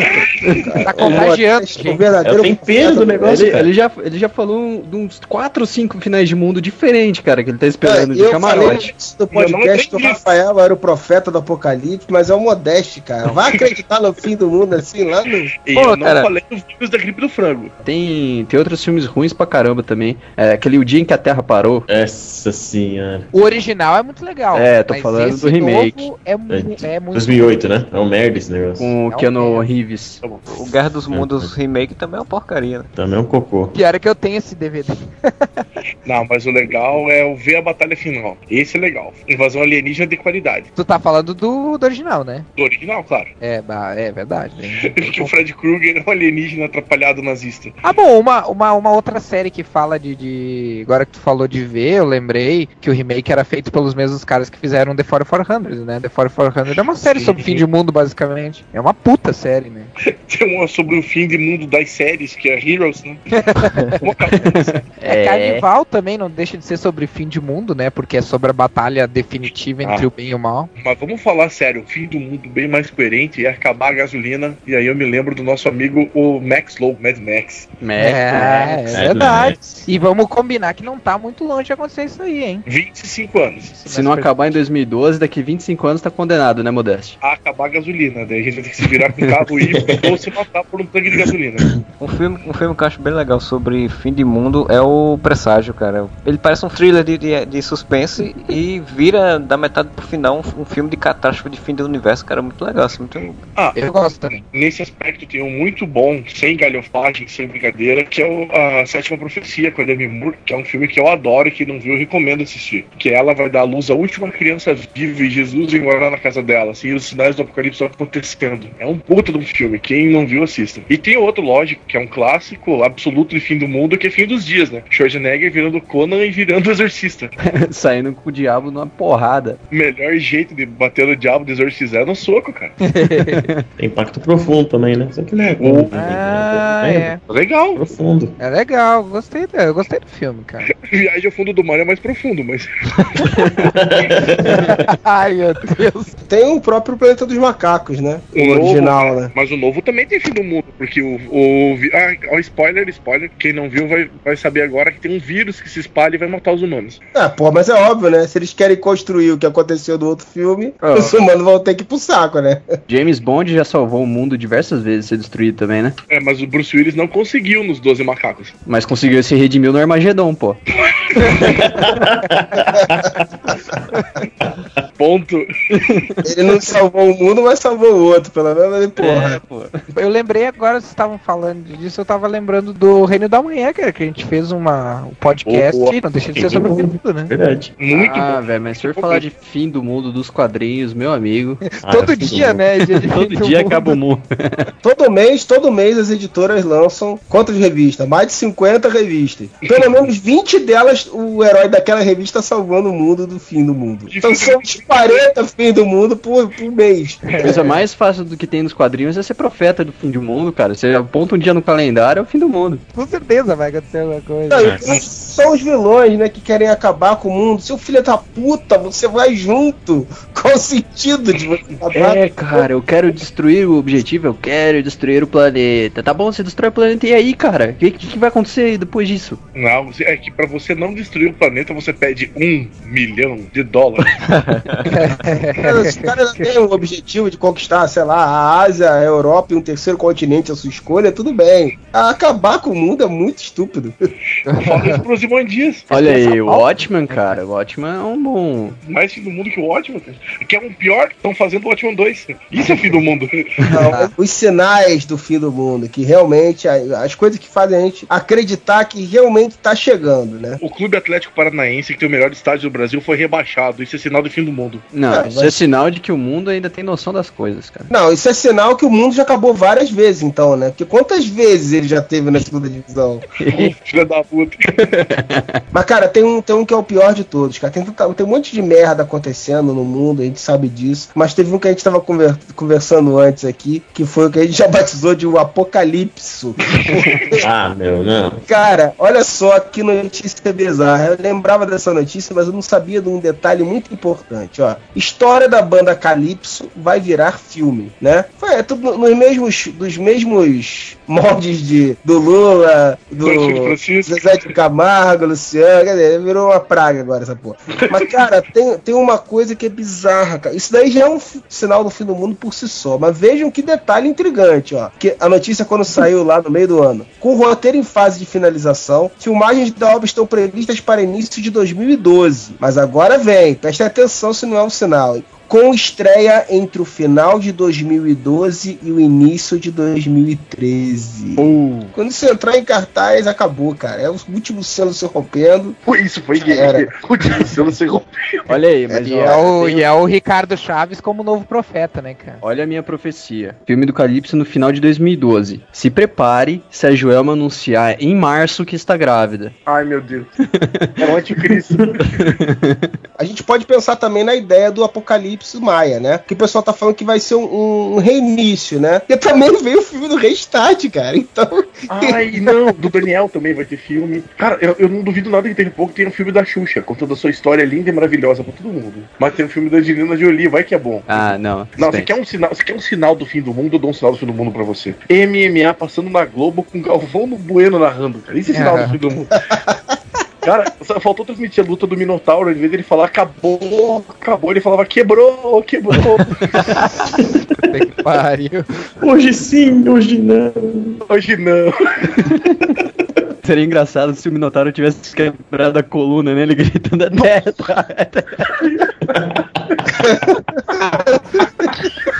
Tá contagiando, gente. É o tempero do negócio, Ele, ele já, ele já falou de uns 4 ou 5 finais de mundo diferentes, cara, que ele tá esperando de É, eu falei camarote. antes do podcast que o Rafael era o profeta do apocalipse, mas é o Modeste, cara. Vai acreditar no fim do mundo assim lá no. E Pô, eu não cara. falei dos filmes da gripe do frango. Tem, tem outros filmes ruins pra caramba também. É, aquele O Dia em que a Terra Parou. Essa senhora. O original é muito legal. É, tô mas falando esse do remake. novo É, mu- é muito. 2008, né? É um merda esse negócio. Com o Keanu Reeves. O Guerra dos Mundos Remake também é uma porcaria, né? Também é um cocô. Pior é que eu tenho esse DVD. Não, mas o legal é o ver a batalha final. Esse é legal. Invasão alienígena de qualidade. Tu tá falando do, do original, né? Do original, claro. É, é verdade. né? Porque o Fred Krueger é um alienígena atrapalhado nazista. Ah, bom, uma, uma, uma outra série que fala de, de. Agora que tu falou de ver, eu lembrei que o remake era feito pelos mesmos caras que fizeram The 4400, né? The 4400 é uma série sobre fim de mundo, basicamente. É uma puta série, né? Tem uma sobre o fim de mundo das séries, que é Heroes, né? É. Carnival também não deixa de ser sobre fim de mundo, né? Porque é sobre a batalha definitiva entre Ah. o bem e o mal. Mas vamos falar sério, o fim do mundo bem mais coerente é acabar a gasolina. E aí eu me lembro do nosso amigo, o Max Low, Mad Max. é, é verdade. E vamos combinar que não tá muito longe de acontecer isso aí, hein? 25 anos. Se não acabar em 2012, daqui 25 anos tá condenado, né, Modeste? A acabar a gasolina. Daí a gente vai ter que se virar com o carro híbrido ou se matar por um tanque de gasolina. Um filme, um filme que eu acho bem legal sobre fim de mundo é o Presságio, cara. Ele parece um thriller de, de, de suspense e vira da metade pro final um, um filme de catástrofe de fim do universo, cara. Muito legal, assim, muito. Ah, eu gosto também. Nesse aspecto tem um muito bom, sem galhofagem, sem brincadeira, que é o, a Sétima Profecia com a Demi Moore, que é um filme que eu adoro e que não viu, eu recomendo assistir. Que ela vai dar à luz à última criança viva e Jesus vem morar na casa dela, assim, e os sinais do apocalipse estão acontecendo. É um puta de um filme, quem não viu, assista. E tem outro, lógico, que é um clássico absoluto de fim do mundo, que é Fim dos Dias, né? Schwarzenegger virando Conan e virando o Exorcista. Saindo com o diabo numa porrada. O melhor jeito de bater no diabo, de exorcizar é no soco, cara. Tem impacto profundo também, né? Só que não é. Ah, é. Legal. Profundo. É legal, gostei, do- eu gostei do filme, cara. Viagem ao fundo do mar é mais profundo, mas. Ai, meu Deus. Tem o próprio Planeta dos Macacos, né? O, novo, original, né? Mas o novo também tem fim do mundo, porque o. o ah, ó, spoiler, spoiler. Quem não viu vai, vai saber agora que tem um vírus que se espalha e vai matar os humanos. Ah, pô, mas é óbvio, né? Se eles querem construir o que aconteceu no outro filme, Ah. os humanos vão ter que ir pro saco, né? James Bond já salvou o mundo diversas vezes ser destruído também, né? É, mas o Bruce Willis não conseguiu nos 12 macacos. Mas conseguiu se redimir no Armagedon, pô. Ponto. Ele não salvou o mundo, mas salvou o outro, pelo menos ele, porra. É, pô. Eu lembrei agora, vocês estavam falando disso, eu tava lembrando do Reino da Manhã, cara, que a gente fez uma, um podcast, Boa. não deixa de ser sobre o mundo, né? Verdade. Muito ah, velho, mas se for falar de fim do mundo dos quadrinhos, meu amigo. Todo dia, né? Dia fim Todo do dia mundo. acaba o mundo. Todo mês, todo mês as editoras lançam quantas revistas? Mais de 50 revistas. Pelo menos 20 delas o herói daquela revista salvando o mundo do fim do mundo. Então são uns 40 fim do mundo por, por mês. A coisa mais fácil do que tem nos quadrinhos é ser profeta do fim do mundo, cara. Você aponta um dia no calendário, é o fim do mundo. Com certeza vai acontecer alguma coisa. Não, são os vilões, né, que querem acabar com o mundo. Seu filho da puta, você vai junto. Qual o sentido de você acabar? É, cara, eu quero destruir o objetivo, eu quero destruir o planeta. Tá bom, você destrói o planeta e aí, cara? O que, que, vai acontecer depois disso? Não, é que pra você não destruir o planeta, você pede um milhão de dólares. Cara, Os caras têm um objetivo de conquistar, sei lá, a Ásia, a Europa e um terceiro continente à sua escolha, tudo bem. Acabar com o mundo é muito estúpido. Fala isso pros Imandias. Olha aí, o Watchman, cara. O Watchman é um bom. Mais fim do mundo que o Watchmen, cara. Que é um pior, estão fazendo o Watchmen 2. Isso é fim do mundo. Não, os sinais do fim do mundo, que realmente as coisas que fazem a gente acreditar que realmente tá chegando, né? O Clube Atlético Paranaense, que tem o melhor estádio do Brasil, foi rebaixado. Isso é sinal do fim do mundo. Não, É, isso mas- é sinal de que o mundo ainda tem noção das coisas, cara. Não, isso é sinal que o mundo já acabou várias vezes, então, né? Porque quantas vezes ele já teve na segunda divisão? Filha da puta. Mas, cara, tem um, tem um que é o pior de todos, cara. Tem, tem um monte de merda acontecendo no mundo, a gente sabe disso. Mas teve um que a gente tava conver- conversando antes aqui, que foi o que a gente já batizou de o apocalipse. Ah, meu, não. Cara, olha só que notícia bizarra. Eu lembrava dessa notícia, mas eu não sabia de um detalhe muito importante, ó. História da banda Calypso vai virar filme, né? Foi é tudo nos mesmos dos mesmos moldes de do Lula, do. Zezé de Camargo, Luciano, quer dizer, virou uma praga agora essa porra. Mas cara, tem, tem uma coisa que é bizarra, cara. Isso daí já é um sinal do fim do mundo por si só, mas vejam que detalhe intrigante, ó. Que a notícia quando saiu lá no meio do ano, com o roteiro em fase de finalização, filmagens da obra estão previstas para início de 2012. Mas agora vem, preste atenção se não é um sinal. Com estreia entre o final de 2012 e o início de 2013. Quando isso entrar em cartaz, acabou, cara. É o último selo se rompendo. Isso foi era. gay. O último selo se rompeu. Olha aí, mas E ó, é, o, tem- e é o Ricardo Chaves como novo profeta, né, cara? Olha a minha profecia. Filme do Calypso no final de 2012. Se prepare se a Joelma anunciar em março que está grávida. Ai, meu Deus. É o anticristo. A gente pode pensar também na ideia do apocalipse maia, né? Que o pessoal tá falando que vai ser um, um reinício, né? E também veio o filme do Restart, cara. Então. Ai, não. Do Daniel também vai ter filme. Cara, eu, eu não duvido nada que a pouco tenha um filme da Xuxa, contando a sua história linda e maravilhosa pra todo mundo. Mas tem um filme da Angelina Jolie, vai que é bom. Ah, não. Não, você quer um sinal, você quer um sinal do fim do mundo, eu dou um sinal do fim do mundo pra você. MMA passando na Globo com Galvão no Bueno narrando, cara. Isso é sinal do fim do mundo. Cara, só faltou transmitir a luta do Minotauro, em vez dele falar acabou, acabou, ele falava quebrou, quebrou. Que pariu. Hoje sim, hoje não. Hoje não. Seria engraçado se o Minotauro tivesse quebrado a coluna nele gritando até.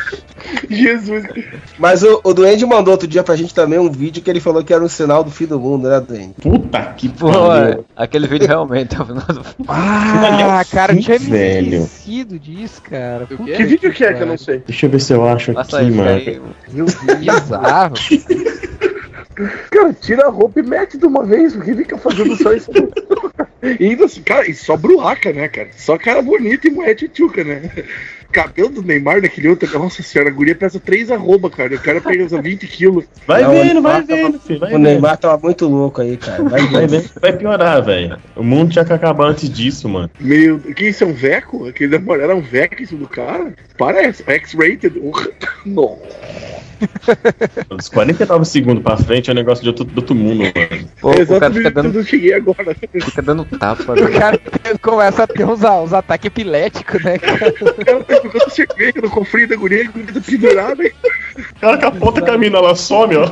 Jesus. Mas o, o Duende mandou outro dia pra gente também um vídeo que ele falou que era um sinal do fim do mundo, né, Duende? Puta que pariu. aquele vídeo realmente é o final do filme. Ah, cara, eu tinha me velho. esquecido disso, cara. Puta Que vídeo que é que eu não sei? Deixa eu ver se eu acho Passa aqui, aí, mano. aí. Meu Deus. Bizarro. Cara, tira a roupa e mete de uma vez, porque fica fazendo só isso. E ainda assim, cara, e só bruaca, né, cara? Só cara bonito e mulher tchutchuca, né? Cabelo do Neymar naquele outro. Nossa senhora, a guria pesa 3 arroba, cara. O cara pesa 20 quilos. Vai Não, vendo, vai tava- vendo, filho. Vai O vendo. Neymar tava muito louco aí, cara. Vai Vai vendo. Vai piorar, velho. O mundo tinha que acabar antes disso, mano. Meu, que isso é um veco? Aquele da mulher era um veco isso do cara? Parece, X-rated. Nossa. Os 49 segundos pra frente é um negócio de outro, de outro mundo, mano. Pô, o cara fica dando, eu cheguei agora. fica dando tapa. O né? cara começa a ter uns, uns ataques epiléticos, né, cara? O cara tá jogando cerveja no cofrinho da guria, a guria tá pendurada. e O cara capota a mina, ela some, ó.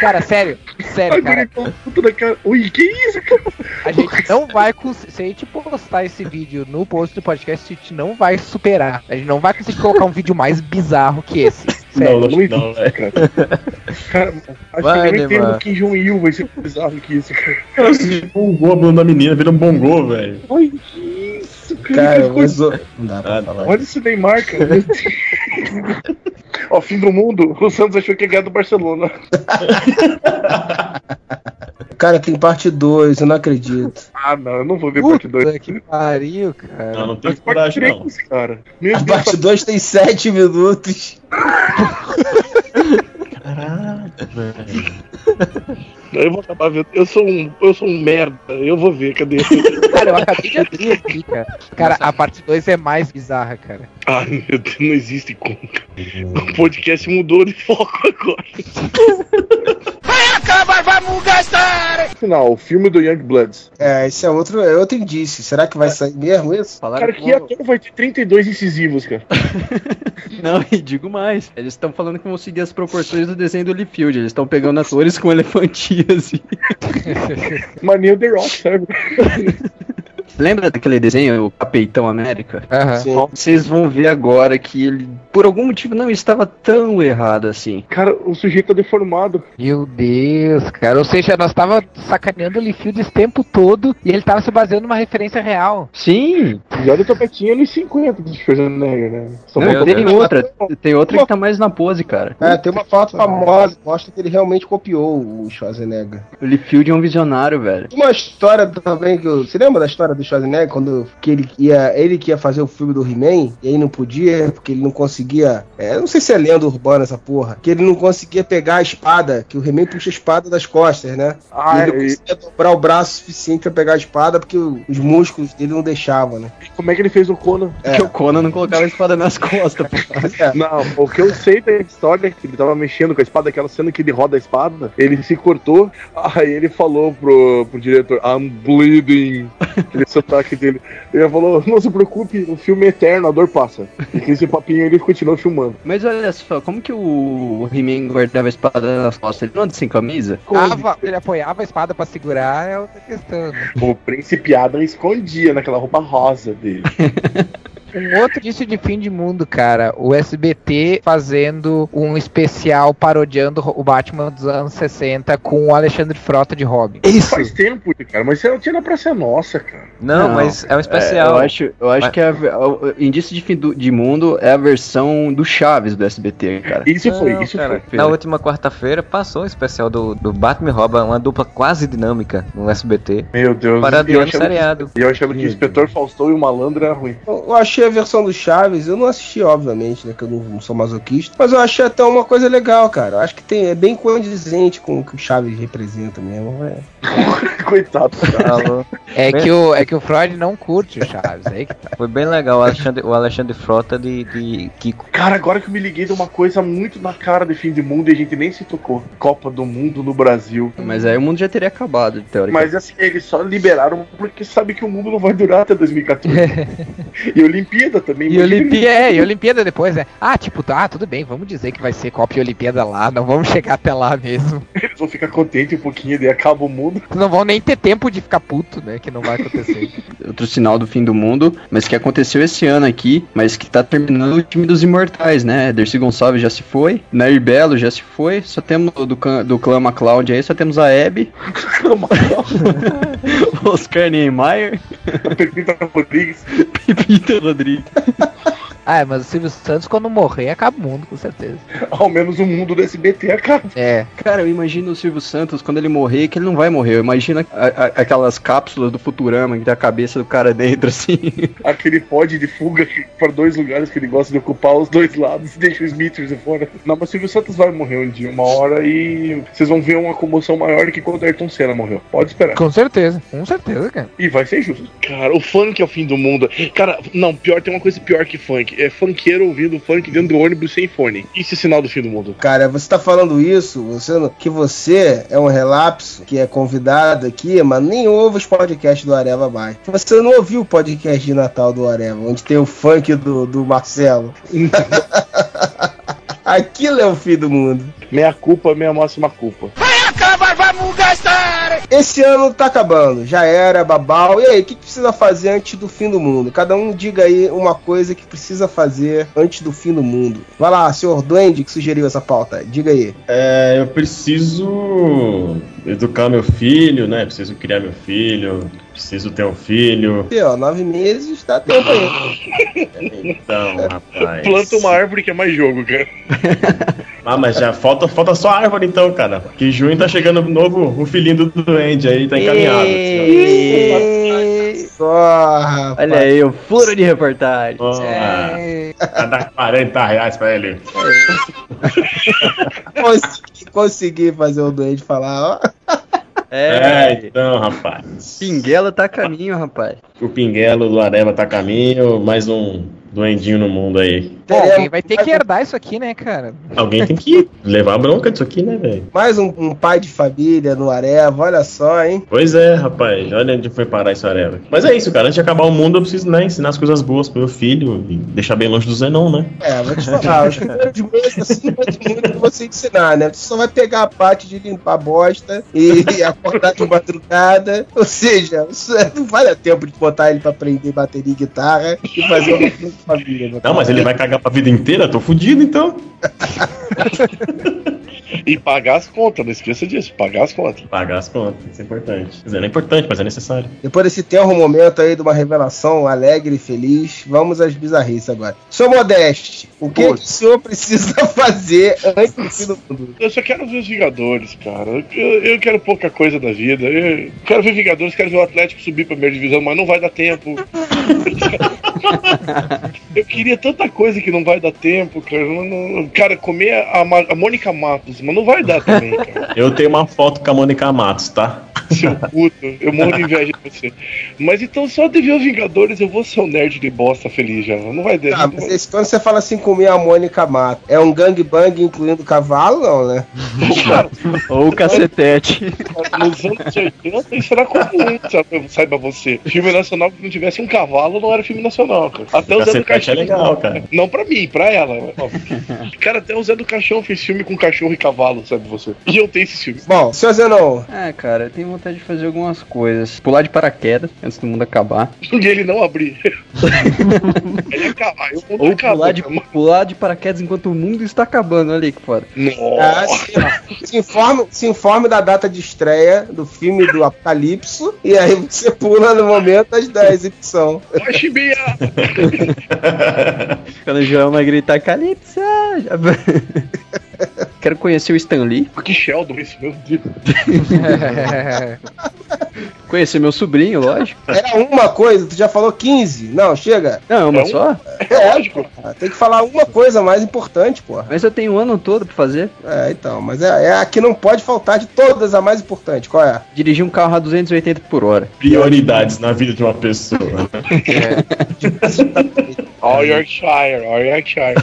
Cara, sério, sério, cara. com da cara. Ui, que isso, cara? A gente não vai conseguir. Se a gente postar esse vídeo no post do podcast, a gente não vai superar. A gente não vai conseguir colocar um vídeo mais bizarro que esse. Sério. Não, Não não, existe, não, velho. cara. Cara, acho Vai, que nem tem Neymar. um Kim Jong-il vai ser bizarro que isso, cara. Cara, se bongou a bunda da menina, vira um bongô, velho. Que isso, cara. Cara, coisa- mas o- não dá pra Ah, falar. Olha esse Neymar, cara. Ó, fim do mundo, o Santos achou que ia ganhar do Barcelona. Cara, tem parte 2, eu não acredito. Ah, não, eu não vou ver parte 2. Puta que pariu, cara. Não, não parte coragem, não. 3, cara. Meu A Deus, parte 2 tem 7 minutos. Caraca, velho. eu vou acabar vendo. Eu sou um, eu sou um merda. Eu vou ver, cadê? Cara, eu acabei de abrir aqui, cara. Cara, a parte 2 é mais bizarra, cara. Ai, meu Deus, não existe como. O podcast mudou de foco agora. Mudar essa área! Final, o filme do Young Bloods. É, esse é outro, é outro indício. Será que vai sair mesmo isso? Falaram Cara, que ator vai ter 32 incisivos, cara? Não, e digo mais. Eles estão falando que vão seguir as proporções do desenho do Liefeld. Eles estão pegando atores com elefantias. Mas nem o The Rock, sabe? Lembra daquele desenho, o Capeitão América? Aham. Sim. Vocês vão ver agora que ele, por algum motivo, não estava tão errado assim. Cara, o sujeito tá deformado. Meu Deus, cara. Ou seja, nós tava sacaneando o Liefeld esse tempo todo e ele tava se baseando numa referência real. Sim! E olha o topetinho nos 50 do Schwarzenegger, né? Só Não, tem outra. Tem outra que tá mais na pose, cara. É, tem uma foto famosa que mostra que ele realmente copiou o Schwarzenegger. O Liefeld é um visionário, velho. Uma história também que eu. Você lembra da história do Schwarzenegger quando que ele ia, ele que ia fazer o filme do He-Man e aí não podia porque ele não conseguia. É, não sei se é lenda urbana essa porra. Que ele não conseguia pegar a espada, que o He-Man puxa a espada das costas, né? Ah, e ele não e- conseguia dobrar o braço suficiente pra pegar a espada porque os músculos dele não deixavam, né? Como é que ele fez o Conan? Porque o Conan não colocava a espada nas costas, pô. Não, o que eu sei da história é que ele tava mexendo com a espada, aquela cena que ele roda a espada, ele se cortou, aí ele falou pro, pro diretor, I'm bleeding, aquele sotaque dele. Ele falou, não se preocupe, o filme é eterno, a dor passa. E com esse papinho ele continuou filmando. Mas olha só, como que o He-Man guardava a espada nas costas? Ele não anda sem camisa? Apoiava- ele apoiava a espada pra segurar, é outra questão. Né? O príncipe Adam escondia naquela roupa rosa dele. Um outro início de fim de mundo, cara. O SBT fazendo um especial parodiando o Batman dos anos 60 com o Alexandre Frota de Robin. Isso. Faz tempo, cara, mas isso não tinha na Praça Nossa, cara. Não, mas é um especial. eu acho, eu acho Mas- que é a, o, Indício de Fim do- de Mundo é a versão do Chaves do SBT, cara. Isso foi, Não, isso cara, foi. Na última quarta-feira passou o especial do, do Batman e Robin, uma dupla quase dinâmica no SBT. Meu Deus. Parodiando eu achando que- seriado. E eu achando que o Inspetor Faustão e o Malandro era ruim. Eu eu achei a versão do Chaves, eu não assisti, obviamente, né? Que eu não, sou masoquista. Mas eu achei até uma coisa legal, cara. Eu acho que tem, é bem condizente com o que o Chaves representa mesmo. É. Coitado, cara. É que, o, é que o Freud não curte o Chaves. Aí que tá. Foi bem legal o Alexandre, o Alexandre Frota de, de Kiko. Cara, agora que eu me liguei de uma coisa muito na cara de fim de mundo e a gente nem se tocou. Copa do Mundo no Brasil. Mas aí o mundo já teria acabado, teoricamente. Mas assim, eles só liberaram porque sabe que o mundo não vai durar até 2014. e Olimpíada também. E Olimpíada, é, e Olimpíada depois, né? Ah, tipo, tá, tudo bem, vamos dizer que vai ser Copa e Olimpíada lá, não vamos chegar até lá mesmo. Eles vão ficar contentes um pouquinho e acaba o mundo. Não vão nem ter tempo de ficar puto, né? Que não vai acontecer. Outro sinal do fim do mundo, mas que aconteceu esse ano aqui, mas que tá terminando o time dos imortais, né? Dercy Gonçalves já se foi, Nair Belo já se foi, só temos o do, do clã MacLeod aí, só temos a Abby, Oscar Niemeyer, Pepita Rodrigues. Pepita Rodrigues. Rodrigo. ah, é, mas o Silvio Santos, quando morrer, acaba o mundo, com certeza. Ao menos o mundo do SBT acaba. É. Cara, eu imagino o Silvio Santos quando ele morrer, que ele não vai morrer. Eu imagino a- a- aquelas cápsulas do Futurama que tem a cabeça do cara dentro, assim. Aquele pod de fuga para dois lugares que ele gosta de ocupar os dois lados e deixa o Smithers de fora. Não, mas o Silvio Santos vai morrer um dia, uma hora, e vocês vão ver uma comoção maior do que quando Ayrton Senna morreu. Pode esperar. Com certeza, com certeza, cara. E vai ser justo. Cara, o funk é o fim do mundo. Cara, não, pior, tem uma coisa pior que funk. É funkeiro ouvindo funk dentro do ônibus sem fone. Isso é sinal do fim do mundo. Cara, você tá falando isso, você que você é um relapso, que é convidado aqui, mas nem ouve os podcasts do Areva mais. Você não ouviu o podcast de Natal do Areva, onde tem o funk do, do Marcelo. Aquilo é o fim do mundo. Meia culpa, meia máxima culpa. Acabar, vamos gastar! Esse ano tá acabando, já era, babau. E aí, o que que precisa fazer antes do fim do mundo? Cada um diga aí uma coisa que precisa fazer antes do fim do mundo. Vai lá, senhor Duende que sugeriu essa pauta. Diga aí. É, eu preciso educar meu filho, né? Preciso criar meu filho, preciso ter um filho. E, ó, nove meses, dá tempo aí. Então, rapaz. Planta uma árvore que é mais jogo, cara. Ah, mas já falta, falta só a árvore então, cara. Que junho tá chegando novo, o filhinho do Duende aí, tá encaminhado. assim, Só, rapaz. Olha aí, o furo de reportagem. ó. Ó, Vai dar 40 reais pra ele. Consegui, consegui fazer o Duende falar, ó. É, então, rapaz. Pinguela tá a caminho, rapaz. O Pinguelo do Areva tá a caminho, mais um duendinho no mundo aí. Bom, alguém vai ter que herdar isso aqui, né, cara? Alguém tem que levar a bronca disso aqui, né, velho? Mais um, um pai de família no Areva, olha só, hein? Pois é, rapaz. Olha onde foi parar isso, Areva. Mas é isso, cara. Antes de acabar o mundo, eu preciso, né, ensinar as coisas boas pro meu filho e deixar bem longe do Zenon, né? É, vou te falar, os primeiros meses assim não vai ter muito pra você ensinar, né? Você só vai pegar a parte de limpar bosta e acordar de madrugada. Ou seja, isso é- não vai dar tempo de botar ele pra aprender bateria e guitarra e fazer uma de família. Não, mas ele vai cagar pra vida inteira? Tô fudido, então. E pagar as contas, não esqueça disso, pagar as contas. Pagar as contas, isso é importante. Quer dizer, não é importante, mas é necessário. Depois desse tenro momento aí de uma revelação alegre e feliz, vamos às bizarrices agora. Sou Modeste, o que, que o senhor precisa fazer antes do fim do mundo? Eu só quero ver os Vingadores, cara. Eu, eu quero pouca coisa da vida. Eu quero ver Vingadores, quero ver o Atlético subir pra primeira divisão, mas não vai dar tempo. Eu queria tanta coisa que não vai dar tempo, cara. Cara, comer a, Ma- a Mônica Matos, mas não vai dar também, cara. Eu tenho uma foto com a Mônica Matos, tá? Seu puto, eu morro de inveja de você. Mas então só de ver os Vingadores eu vou ser um nerd de bosta feliz já. Não vai dar. Ah, mas esse, quando você fala assim comer a Mônica Mato, é um gangbang incluindo cavalo, não, né? Ou o cacetete. Nos anos 80 isso era comum, sabe, saiba você. Filme nacional que não tivesse um cavalo não era filme nacional, cara. Até o Zé do Cacetete Caixão. é legal, cara. Não pra mim, pra ela. óbvio. Cara, até o Zé do Caixão fez filme com cachorro e cavalo, sabe você. E eu tenho esse filme. Bom, senhor Zenon, Ah, cara, eu tenho vontade de fazer algumas coisas. Pular de paraquedas antes do mundo acabar. E ele não abrir. ele acabar. Eu vou Ou pular de, pular de paraquedas enquanto o mundo está acabando. Olha aí que foda. Ah, sim, ó. se, informe, se informe da data de estreia do filme do Apocalipse e aí você pula no momento das- da exibição. Vai chibia! Quando o João vai gritar Calypso! Quero conhecer o Stan Lee. Que Sheldon esse, meu Deus. Conhecer meu sobrinho, lógico. Era uma coisa, tu já falou 15. Não, chega. Não, uma É um- só? É, lógico. Tem que falar uma coisa mais importante, porra. Mas eu tenho um ano todo pra fazer. É, então, mas é, é a que não pode faltar de todas a mais importante. Qual é? Dirigir um carro a 280 por hora. Prioridades na vida de uma pessoa. All Yorkshire, all Yorkshire.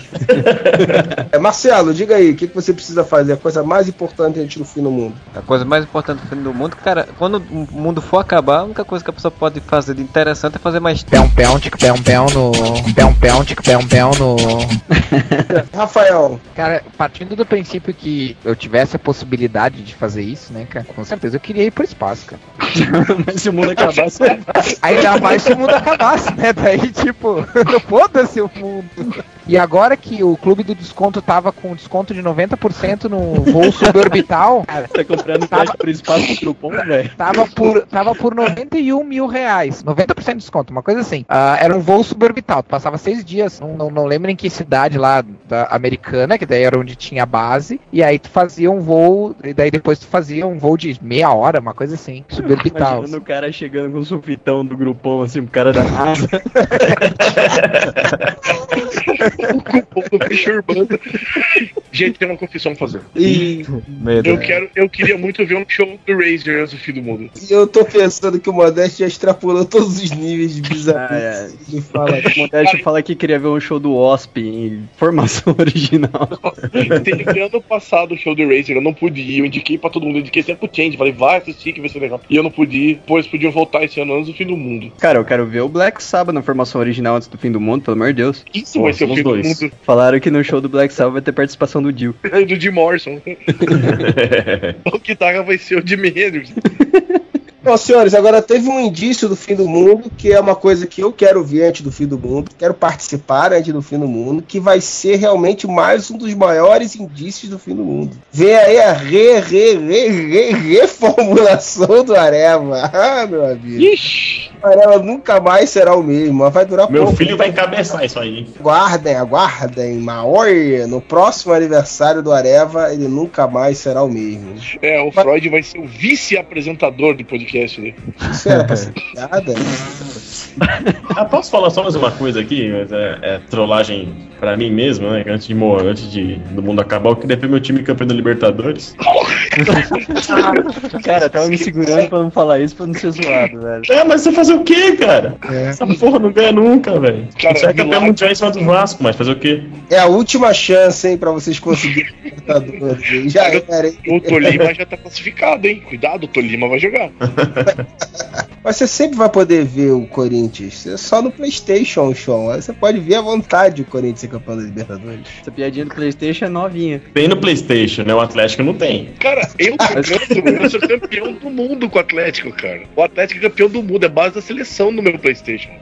É, Marcelo, diga aí, o que, que você precisa fazer? A coisa mais importante antes do fim do mundo. A coisa mais importante do fim do mundo, cara, quando o mundo for acabar, a única coisa que a pessoa pode fazer de interessante é fazer mais Pão, pão, tic, pão, pão no. Pão, pão, tic, pão, pão no. Rafael, Cara, partindo do princípio que eu tivesse a possibilidade de fazer isso, né, cara? Com certeza eu queria ir pro espaço, cara. Mas se o mundo acabasse. Ainda mais se o mundo acabasse, né? Daí, tipo, foda-se o mundo. E agora que o clube do desconto tava com desconto de 90% no voo suborbital, cara, tá comprando crédito por espaço pro Groupon, velho. tava por, tava por 91 mil reais. 90% de desconto, uma coisa assim. Ah, era um voo suborbital. Tu passava seis dias, não, não, não lembro em que cidade lá da americana, que daí era onde tinha a base. E aí tu fazia um voo, e daí depois tu fazia um voo de meia hora, uma coisa assim, suborbital. Imaginando o cara chegando com o sulfitão do Groupon, assim, o cara da NASA. o povo perturbando. Gente, tem uma confissão a fazer. e, medo. Eu, quero, eu queria muito ver um show do Razer antes do fim do mundo. e eu tô pensando que o Modeste já extrapolou todos os níveis de bizarro. Ah, é. Ele fala. O Modeste fala que queria ver um show do Wasp em formação original. Teve ano passado o show do Razer, eu não pude ir. Eu indiquei pra todo mundo, eu indiquei até pro Change. Falei, vai assistir que vai ser legal. E eu não pude ir, pois podiam voltar esse ano antes do fim do mundo. Cara, eu quero ver o Black Sabbath na formação original antes do fim do mundo, pelo amor de Deus. Isso Pô, vai ser o fim dois. do mundo. Falaram que no show do Black Sabbath vai ter participação do Dio. do Jim Morrison. o guitarra vai ser o Jimi Hendrix. Bom, senhores, agora teve um indício do fim do mundo, que é uma coisa que eu quero ver antes do fim do mundo, quero participar antes do fim do mundo, que vai ser realmente mais um dos maiores indícios do fim do mundo. Vem aí a re, re, re, re, reformulação do Areva. Ah, meu amigo. Ixi! O Areva nunca mais será o mesmo, mas vai durar Meu pouco. filho vai encabeçar isso aí. Aguardem, aguardem, Maoi. No próximo aniversário do Areva, ele nunca mais será o mesmo. É, o Freud vai ser o vice-apresentador do podcast dele. Isso era pra ser piada? Ah, posso falar só mais uma coisa aqui? Mas é, é trollagem pra mim mesmo, né? Antes de morrer, antes de, do mundo acabar, eu queria ver meu time campeão da Libertadores. Cara, tava me segurando pra não falar isso pra não ser zoado, velho. É, mas você fazer o quê, cara? Essa porra não ganha nunca, velho. Você é campeão mundial em cima do Vasco, mas fazer o quê? É a última chance, hein, pra vocês conseguirem o Libertadores. Já era, hein? O Tolima já tá classificado, hein? Cuidado, o Tolima vai jogar. Mas você sempre vai poder ver o Corinthians. É só no PlayStation, Sean. Aí Você pode ver à vontade o Corinthians ser campeão da Libertadores. Essa piadinha do Playstation é novinha. Tem no Playstation, né? O Atlético não tem. Cara, eu jogando, eu sou campeão do mundo com o Atlético, cara. O Atlético é campeão do mundo, é base da seleção no meu Playstation.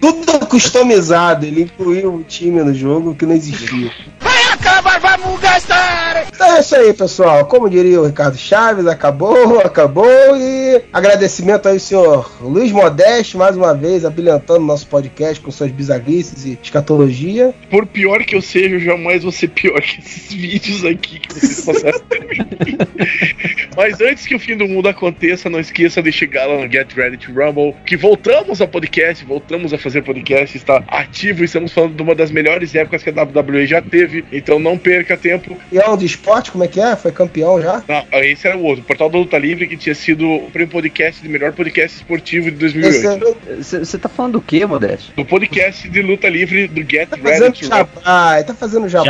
Tudo customizado. Ele incluiu o time no jogo que não existia. Acabar, vamos gastar! Então é isso aí, pessoal. Como diria o Ricardo Chaves, acabou, acabou. E agradecimento aí, senhor Luiz Modeste, mais uma vez, abrilhantando nosso podcast com suas bizarrices e escatologia. Por pior que eu seja, eu jamais vou ser pior que esses vídeos aqui que vocês passaram. Mas antes que o fim do mundo aconteça, não esqueça de chegar lá no Get Ready to Rumble, que voltamos ao podcast, voltamos a fazer podcast, está ativo e estamos falando de uma das melhores épocas que a WWE já teve, então não perca tempo. E é um de esporte, como é que é? Foi campeão já? Não, esse era o outro, o Portal da Luta Livre, que tinha sido o prêmio podcast de melhor podcast esportivo de 2008. Esse é- Você tá falando do que, Modeste? Do podcast de luta livre do Get Tá Ready fazendo to jabá, ele tá fazendo jabá.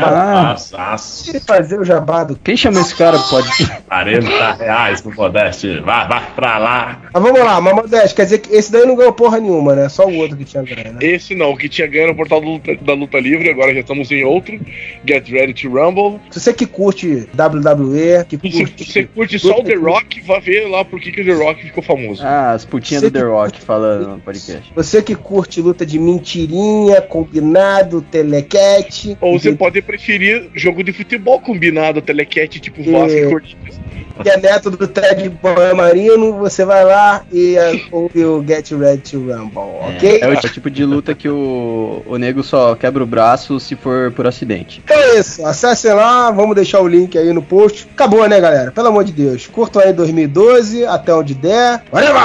Jabaçaço. Ele fazer o jabá do. Quem chama esse cara podcast? 40 reais pro Modeste. Vai, vai pra lá. Mas vamos lá, mas Modeste, quer dizer que esse daí não ganhou porra nenhuma, né? Só o outro que tinha ganho, né? Esse não, o que tinha ganho no portal da luta, da luta livre, agora já estamos em outro. Get Ready to Rumble. Se você que curte WWE, que E se curte. você curte só o The Rock, vai ver lá por que, que o The Rock ficou famoso. Ah, as putinhas do The Rock falando no podcast. Você que curte luta de mentirinha, combinado, telequete. Ou você pode preferir jogo de futebol combinado, telequete tipo É. Vasco e Corinthians. Que é neto do Ted Marino, você vai lá e é, ouve o Get Ready to Rumble, ok? É o tipo de luta que o, o nego só quebra o braço se for por acidente. Então é isso, acessem lá, vamos deixar o link aí no post. Acabou, né, galera? Pelo amor de Deus. Curtam aí 2012, até onde der. Whatever!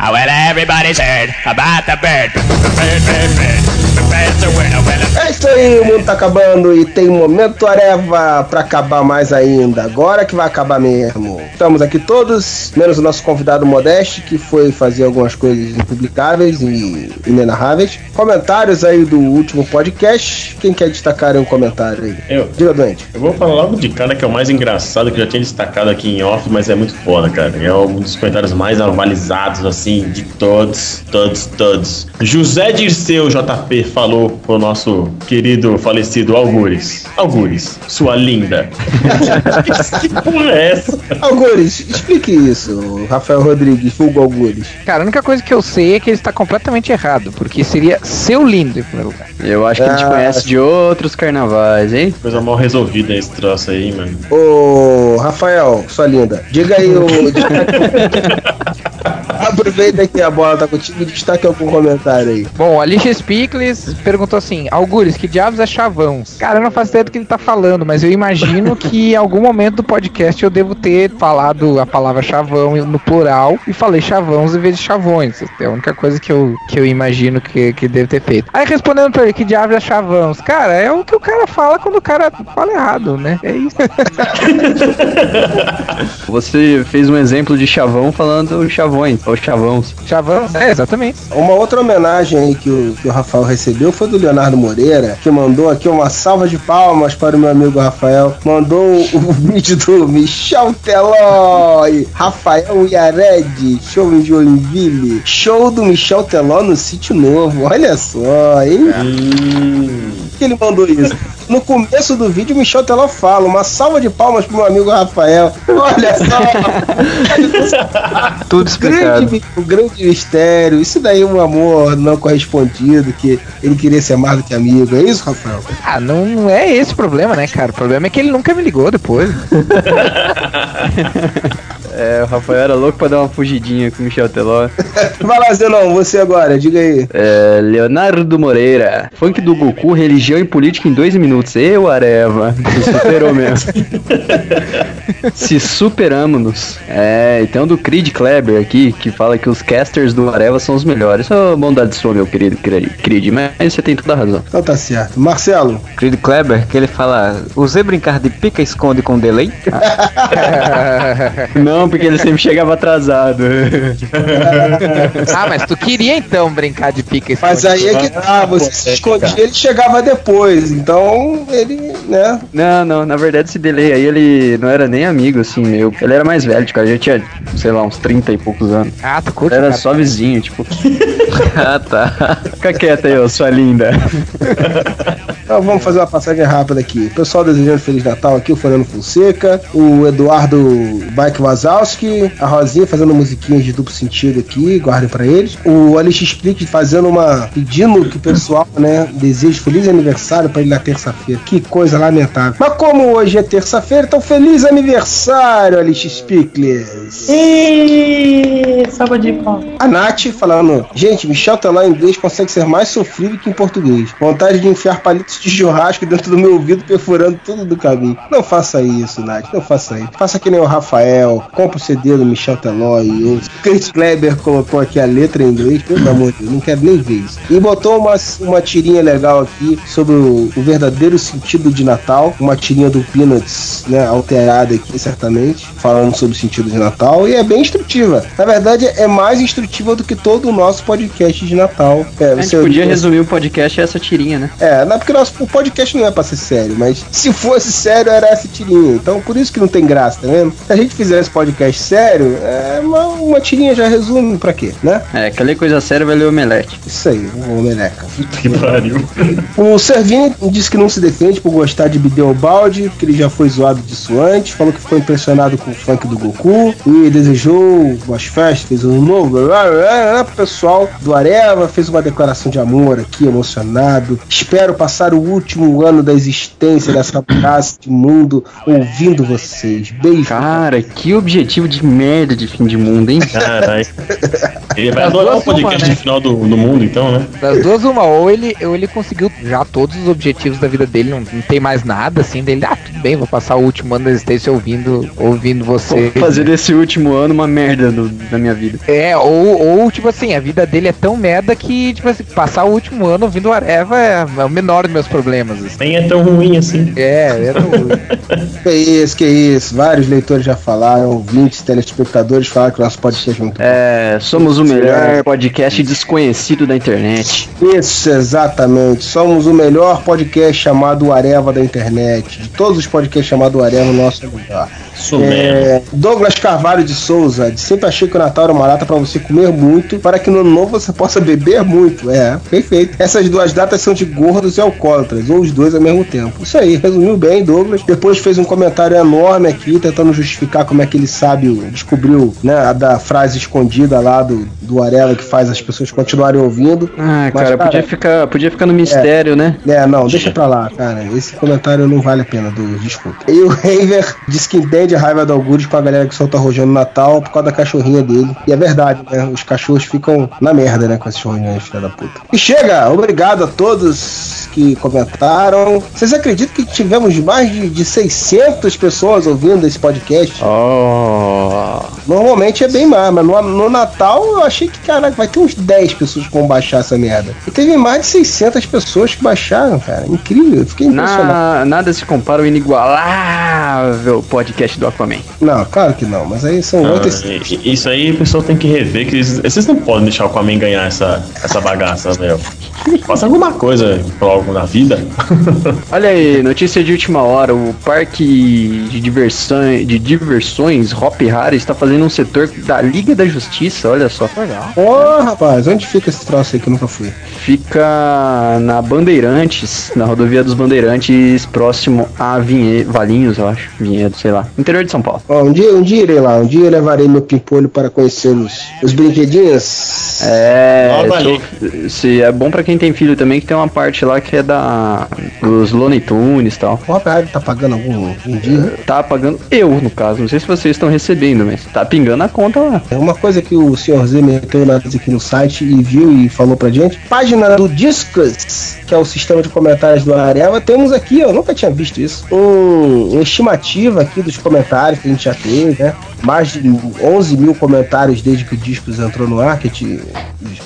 Oh, well, everybody's heard about the bird. É isso aí, o mundo tá acabando e tem um momento Areva pra acabar mais ainda. Agora que vai acabar mesmo. Estamos aqui todos, menos o nosso convidado Modeste, que foi fazer algumas coisas impublicáveis e inenarráveis. Comentários aí do último podcast. Quem quer destacar um comentário aí? Eu. Diga, doente. Eu vou falar logo de cara que é o mais engraçado, que eu já tinha destacado aqui em off, mas é muito foda, cara. É um dos comentários mais avalizados, assim, de todos, todos, todos. José Dirceu JP falou pro nosso querido falecido Algures. Algures, sua linda. que porra é essa? Algures, explique isso, Rafael Rodrigues, Fulgo Algures. Cara, a única coisa que eu sei é que ele está completamente errado, porque seria seu lindo em primeiro lugar. Eu acho que ele te Ah. conhece de outros carnavais, hein? Coisa mal resolvida esse troço aí, mano. Ô, Rafael, sua linda, diga aí o. Aproveita que a bola tá contigo e destaque algum comentário aí. Bom, o Alicia Spickles perguntou assim: Algures, que diabos é chavão? Cara, eu não faço ideia do que ele tá falando, mas eu imagino que em algum momento do podcast eu devo ter falado a palavra chavão no plural e falei chavões em vez de chavões. É a única coisa que eu, que eu imagino que, que deve ter feito. Aí respondendo pra ele: que diabos é chavões? Cara, é o que o cara fala quando o cara fala errado, né? É isso. Você fez um exemplo de chavão falando chavões, ou chavões. Chavão, é, exatamente. Uma outra homenagem aí que o, que o Rafael recebeu foi do Leonardo Moreira, que mandou aqui uma salva de palmas para o meu amigo Rafael. Mandou o, vídeo do Michel Teló e Rafael Yared, show em Joinville. Show do Michel Teló no Sítio Novo. Olha só, hein? Que ele mandou isso? No começo do vídeo, o Michel Teló fala: uma salva de palmas pro meu amigo Rafael. Olha só! Tudo explicado. grande, o grande mistério. Isso daí é um amor não correspondido, que ele queria ser mais do que amigo. É isso, Rafael? Ah, não, não é esse o problema, né, cara? O problema é que ele nunca me ligou depois. É, o Rafael era louco pra dar uma fugidinha com o Michel Teló. Vai lá, Zenon, você agora, diga aí. É, Leonardo Moreira. Funk do Goku, religião e política em dois minutos. Eu, Areva. Se superou mesmo. Se superamos-nos. É, então do Creed Kleber aqui, que fala que os casters do Areva são os melhores. Ô, bondade sua, meu querido Cre- Creed, mas você tem toda a razão. Então tá certo. Marcelo. Creed Kleber, que ele fala, usei brincar de pica-esconde com delay? Não, porque ele sempre chegava atrasado. ah, mas tu queria então brincar de pica Mas aí é que tá, você se escondia, ele chegava depois. Então, ele, né? Não, não, na verdade esse delay aí, ele não era nem amigo, assim, meu. Ele era mais velho, tipo, já tinha, sei lá, uns 30 e poucos anos. Ah, tu curte, Era cara? só vizinho, tipo. ah, tá. Fica quieta aí, ô, sua linda. Então vamos fazer uma passagem rápida aqui. O pessoal desejando Feliz Natal aqui, o Fernando Fonseca, o Eduardo Bike Wazowski, a Rosinha fazendo musiquinhas de duplo sentido aqui, guardem pra eles. O Alice Explique fazendo uma. pedindo que o pessoal, né, deseje feliz aniversário pra ele na terça-feira. Que coisa lamentável. Mas como hoje é terça-feira, então feliz aniversário, Alice Spickles. E salva de pau. A Nath falando, gente, Michel Teló em inglês consegue ser mais sofrível que em português. Vontade de enfiar palitos de churrasco dentro do meu ouvido, perfurando tudo do caminho. Não faça isso, Nath, não faça isso. Faça que nem o Rafael, compra o CD do Michel Teló e o Chris Kleber colocou aqui a letra em inglês, pelo amor de Deus, não quero nem ver isso. E botou uma, uma tirinha legal aqui sobre o, o verdadeiro sentido de Natal, uma tirinha do Peanuts, né, alterada aqui, certamente, falando sobre o sentido de Natal, e é bem instrutiva. Na verdade, é mais instrutiva do que todo o nosso podcast de Natal. É, A gente podia resumir o podcast essa tirinha, né? É, não é porque nosso, o podcast não é pra ser sério, mas se fosse sério era essa tirinha. Então por isso que não tem graça, tá vendo? Se a gente fizesse podcast sério, é uma, uma tirinha já resume pra quê, né? É, que ler coisa séria vai ler omelete. Isso aí, o omeleca. Que pariu. O Servini disse que não se defende por gostar de Bideu Balde, que ele já foi zoado disso antes, falou que ficou impressionado com o funk do Goku e desejou boas festas, um novo blá, blá, blá, pro pessoal do Areva, fez uma declaração de amor aqui, emocionado. Espero passar o último ano da existência dessa praça de mundo ouvindo vocês. Beijo. Cara, que objetivo de merda de fim de mundo, hein? Caralho. Ele vai Das adorar duas, o podcast uma, né? final do, do mundo, então, né? Das duas, uma, ou ele, ou ele conseguiu já todos os objetivos da vida dele, não, não tem mais nada assim dele. Ah, tudo bem, vou passar o último ano da existência ouvindo, ouvindo você. Vou fazer desse último ano uma merda no- na minha vida. É, ou, ou, tipo assim, a vida dele é tão merda que, tipo assim, passar o último ano ouvindo o Areva é, é o menor dos meus problemas. assim. Nem é tão ruim assim. É, é tão ruim. Que isso, que isso. Vários leitores já falaram, ouvintes, telespectadores falaram que o nosso podcast é muito É, somos o melhor podcast desconhecido da internet. Isso, exatamente. Somos o melhor podcast chamado Areva da internet. De todos os podcasts chamados Areva, o nosso é o melhor. Isso É, Douglas Carvalho de Souza, de sempre achei que o Natal era uma data para você comer muito, para que no ano novo você possa beber muito. É, perfeito. Essas duas datas são de gordos e alcoólatras, ou os dois ao mesmo tempo. Isso aí, resumiu bem, Douglas. Depois fez um comentário enorme aqui, tentando justificar como é que ele sabe, descobriu, né, a da frase escondida lá do, do Areva que faz as pessoas continuarem ouvindo. Ah, Mas, cara, podia ficar, podia ficar no mistério, né? É, não, deixa pra lá, cara. Esse comentário não vale a pena, do desculpa. E o Raver disse que entende a raiva do Algures com a galera que solta rojão no Natal por causa da cachorrinha dele. E é verdade, né? Os cachorros ficam na merda, né? Com esses rojões, filha da puta. E chega! Obrigado a todos que comentaram. Vocês acreditam que tivemos mais de, de 600 pessoas ouvindo esse podcast? Oh. Normalmente é bem mais, mas no, no Natal eu achei que, caraca, vai ter uns 10 pessoas que vão baixar essa merda. E teve mais de 600 pessoas que baixaram, cara. Incrível, eu fiquei impressionado. Na, nada se compara ao inigualável podcast do Aquaman. Não, claro que não, mas aí são Ah, outras. isso aí o pessoal tem que rever, que eles, vocês não podem deixar o Aquaman ganhar essa, essa bagaça, velho. Faça alguma coisa pra algo na vida. Olha aí, notícia de última hora: o parque de diversões, de diversões Hop Hari está fazendo um setor da Liga da Justiça. Olha só. Legal. Ô, rapaz, onde fica esse troço aí que eu nunca fui? Fica na Bandeirantes, na rodovia dos Bandeirantes, próximo a Vinhe... Valinhos, eu acho. Vinhedo, sei lá. Interior de São Paulo. Ó, um dia, um dia irei lá, um dia eu levarei meu pimpolho para conhecer os, os brinquedinhos. É, tô- se é bom pra quem tem filho também que tem uma parte lá que é da dos Looney Tunes e tal. O Rafael tá pagando algum um dia? Tá pagando eu, no caso. Não sei se vocês estão recebendo, mas tá pingando a conta lá. É uma coisa que o senhor Z meteu nós aqui no site e viu e falou pra gente. Página do Discus, que é o sistema de comentários do Areva. Temos aqui, eu nunca tinha visto isso, um, uma estimativa aqui dos comentários que a gente já teve, né? Mais de 11 mil comentários desde que o Discus entrou no ar. Que a gente-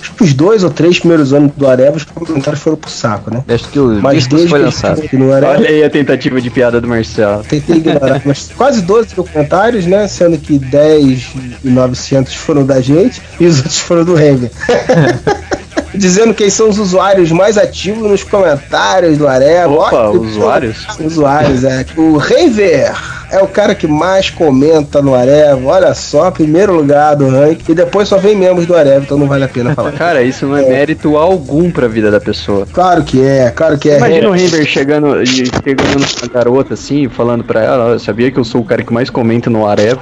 acho que os dois ou três primeiros anos do Areva, os comentários foram pro saco, né? Desde que o Mas disco desde foi lançado. Areva, Olha aí a tentativa de piada do Marcelo. Tentei ignorar, mas quase 12 mil comentários, né? Sendo que 10 e 900 foram da gente e os outros foram do Raven. Dizendo quem são os usuários mais ativos nos comentários do Areva. Opa, Olha usuários? Usuários, é. O Raver é o cara que mais comenta no Areva. Olha só, primeiro lugar do ranking. E depois só vem membros do Areva, então não vale a pena falar. Cara, isso não é mérito algum pra vida da pessoa. Claro que é, claro que é. Imagina o Raver chegando e chegando numa garota assim, falando pra ela, "Ó, sabia que eu sou o cara que mais comenta no Areva?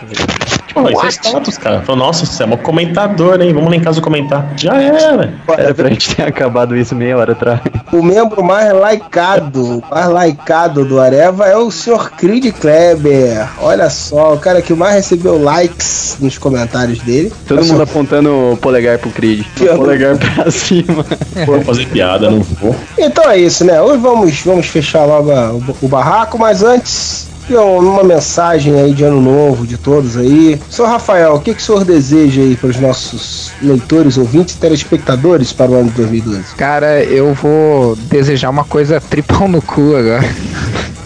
Pô, isso é status, cara. Falou, nossa, você é um comentador, hein? Vamos lá em casa comentar. Já era. Era pra gente ter acabado isso meia hora atrás. O membro mais laicado, mais laicado do Areva é o Sr. Creed Kleber. Olha só, o cara que mais recebeu likes nos comentários dele. Todo mundo apontando o polegar pro Creed. O polegar pra cima. Vou fazer piada, não vou. Então é isso, né? Hoje vamos, vamos fechar logo o barraco, mas antes. Uma mensagem aí de ano novo de todos aí. Senhor Rafael, o que, que o senhor deseja aí para os nossos leitores, ouvintes e telespectadores para o ano de 2012? Cara, eu vou desejar uma coisa tripão no cu agora.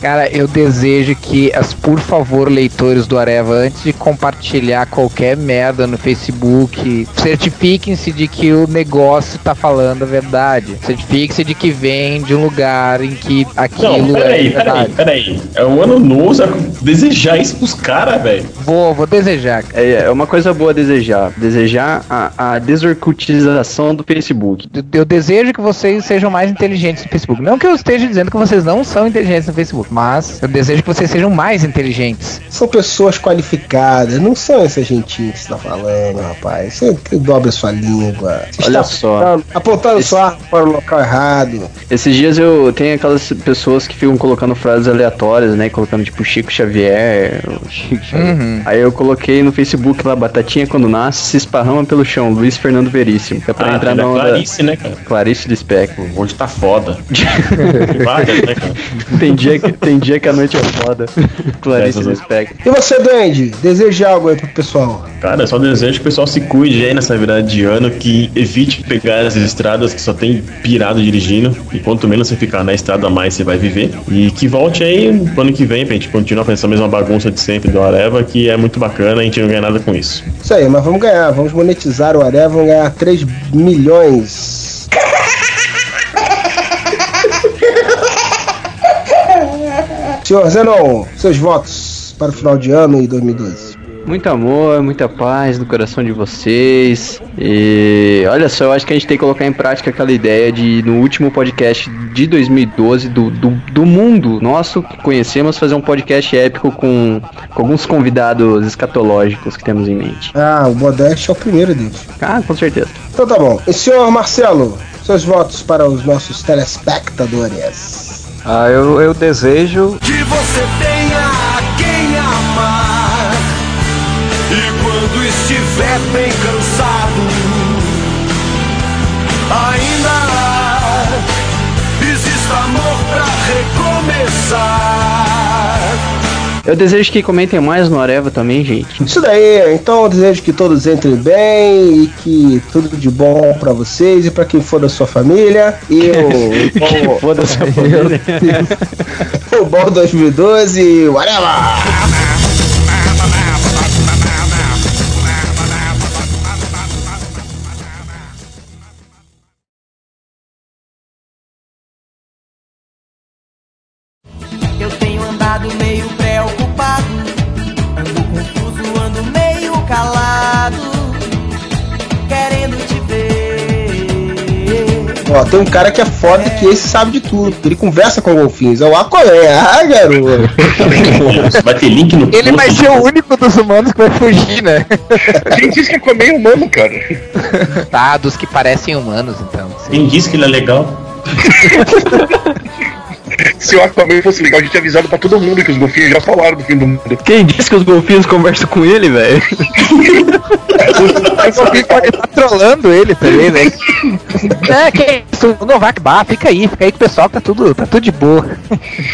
Cara, eu desejo que, as, por favor, leitores do Areva, antes de compartilhar qualquer merda no Facebook, certifiquem-se de que o negócio tá falando a verdade. Certifiquem-se de que vem de um lugar em que aquilo Não, é peraí, verdade. peraí, peraí. É um ano novo, vai desejar isso pros caras, velho. Vou, vou desejar. É, é uma coisa boa desejar. Desejar a, a desorcutização do Facebook. Eu- Eu desejo que vocês sejam mais inteligentes no Facebook. Não que eu esteja dizendo que vocês não são inteligentes no Facebook, mas eu desejo que vocês sejam mais inteligentes. São pessoas qualificadas, não são esse gentinho que você tá falando, rapaz. Você dobra sua língua. Você Olha só. apontando, apontando sua arma para o local errado. Esses dias eu tenho aquelas pessoas que ficam colocando frases aleatórias, né? Colocando tipo Chico Xavier. Chico Xavier. Uhum. Aí eu coloquei no Facebook lá, Batatinha quando nasce, se esparrama pelo chão, Luiz Fernando Veríssimo. Que é pra Ah, entrar da na onda. Clarice, né, cara? Clarice Lispector. Hoje tá foda. Várias, né, cara? Tem dia, que, tem dia que a noite é foda. Clarice Lispector. E você, Duende, deseja algo aí pro pessoal? Cara, só desejo que o pessoal se cuide aí nessa virada de ano, que evite pegar as estradas que só tem pirado dirigindo. E quanto menos você ficar na estrada, mais você vai viver. E que volte aí no ano que vem pra gente continuar fazendo essa mesma bagunça de sempre do Areva, que é muito bacana, a gente não ganha nada com isso. Isso aí, mas vamos ganhar, vamos monetizar o Areva, vamos ganhar 3 milhões. Senhor Zenon, seus votos para o final de ano e 2012. Muito amor, muita paz no coração de vocês. E olha só, eu acho que a gente tem que colocar em prática aquela ideia de, no último podcast de 2012, do, do, do mundo nosso que conhecemos, fazer um podcast épico com, com alguns convidados escatológicos que temos em mente. Ah, o Modeste é o primeiro deles. Ah, com certeza. Então tá bom. E senhor Marcelo, seus votos para os nossos telespectadores. Ah, eu, eu desejo Que você tenha quem amar. E quando estiver bem cansado, ainda exista amor pra recomeçar. Eu desejo que comentem mais no Areva também, gente. Isso daí, então eu desejo que todos entrem bem e que tudo de bom pra vocês e pra quem for da sua família. E o, o, Foda sua família. o bom 2012, whatever! Tem um cara que é foda que esse sabe de tudo. Ele conversa com golfinhos. É o Aquaman. Ah, garoto. Vai ter link no Ele vai ser o único dos humanos que vai fugir, né? Quem disse que é comer humano, cara? tá, dos que parecem humanos, então. Quem disse que ele é legal? Se o Aquaman fosse legal, a gente tinha avisado pra todo mundo que os golfinhos já falaram do fim do mundo. Quem disse que os golfinhos conversam com ele, velho? O golfinho pode estar trolando ele também, né? É, que isso, o Novak Bar, fica aí, fica aí com o pessoal que tá tudo, tá tudo de boa.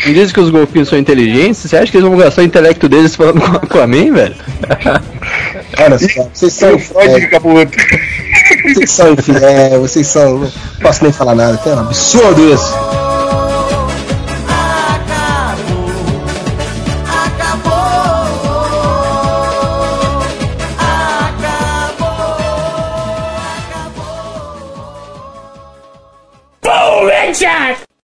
Quem disse que os golfinhos são inteligentes? Você acha que eles vão gastar o intelecto deles falando com o Aquaman, velho? Olha só, vocês são ficar pro outro. Vocês são infiéis, vocês são. Não posso nem falar nada, que é um absurdo isso.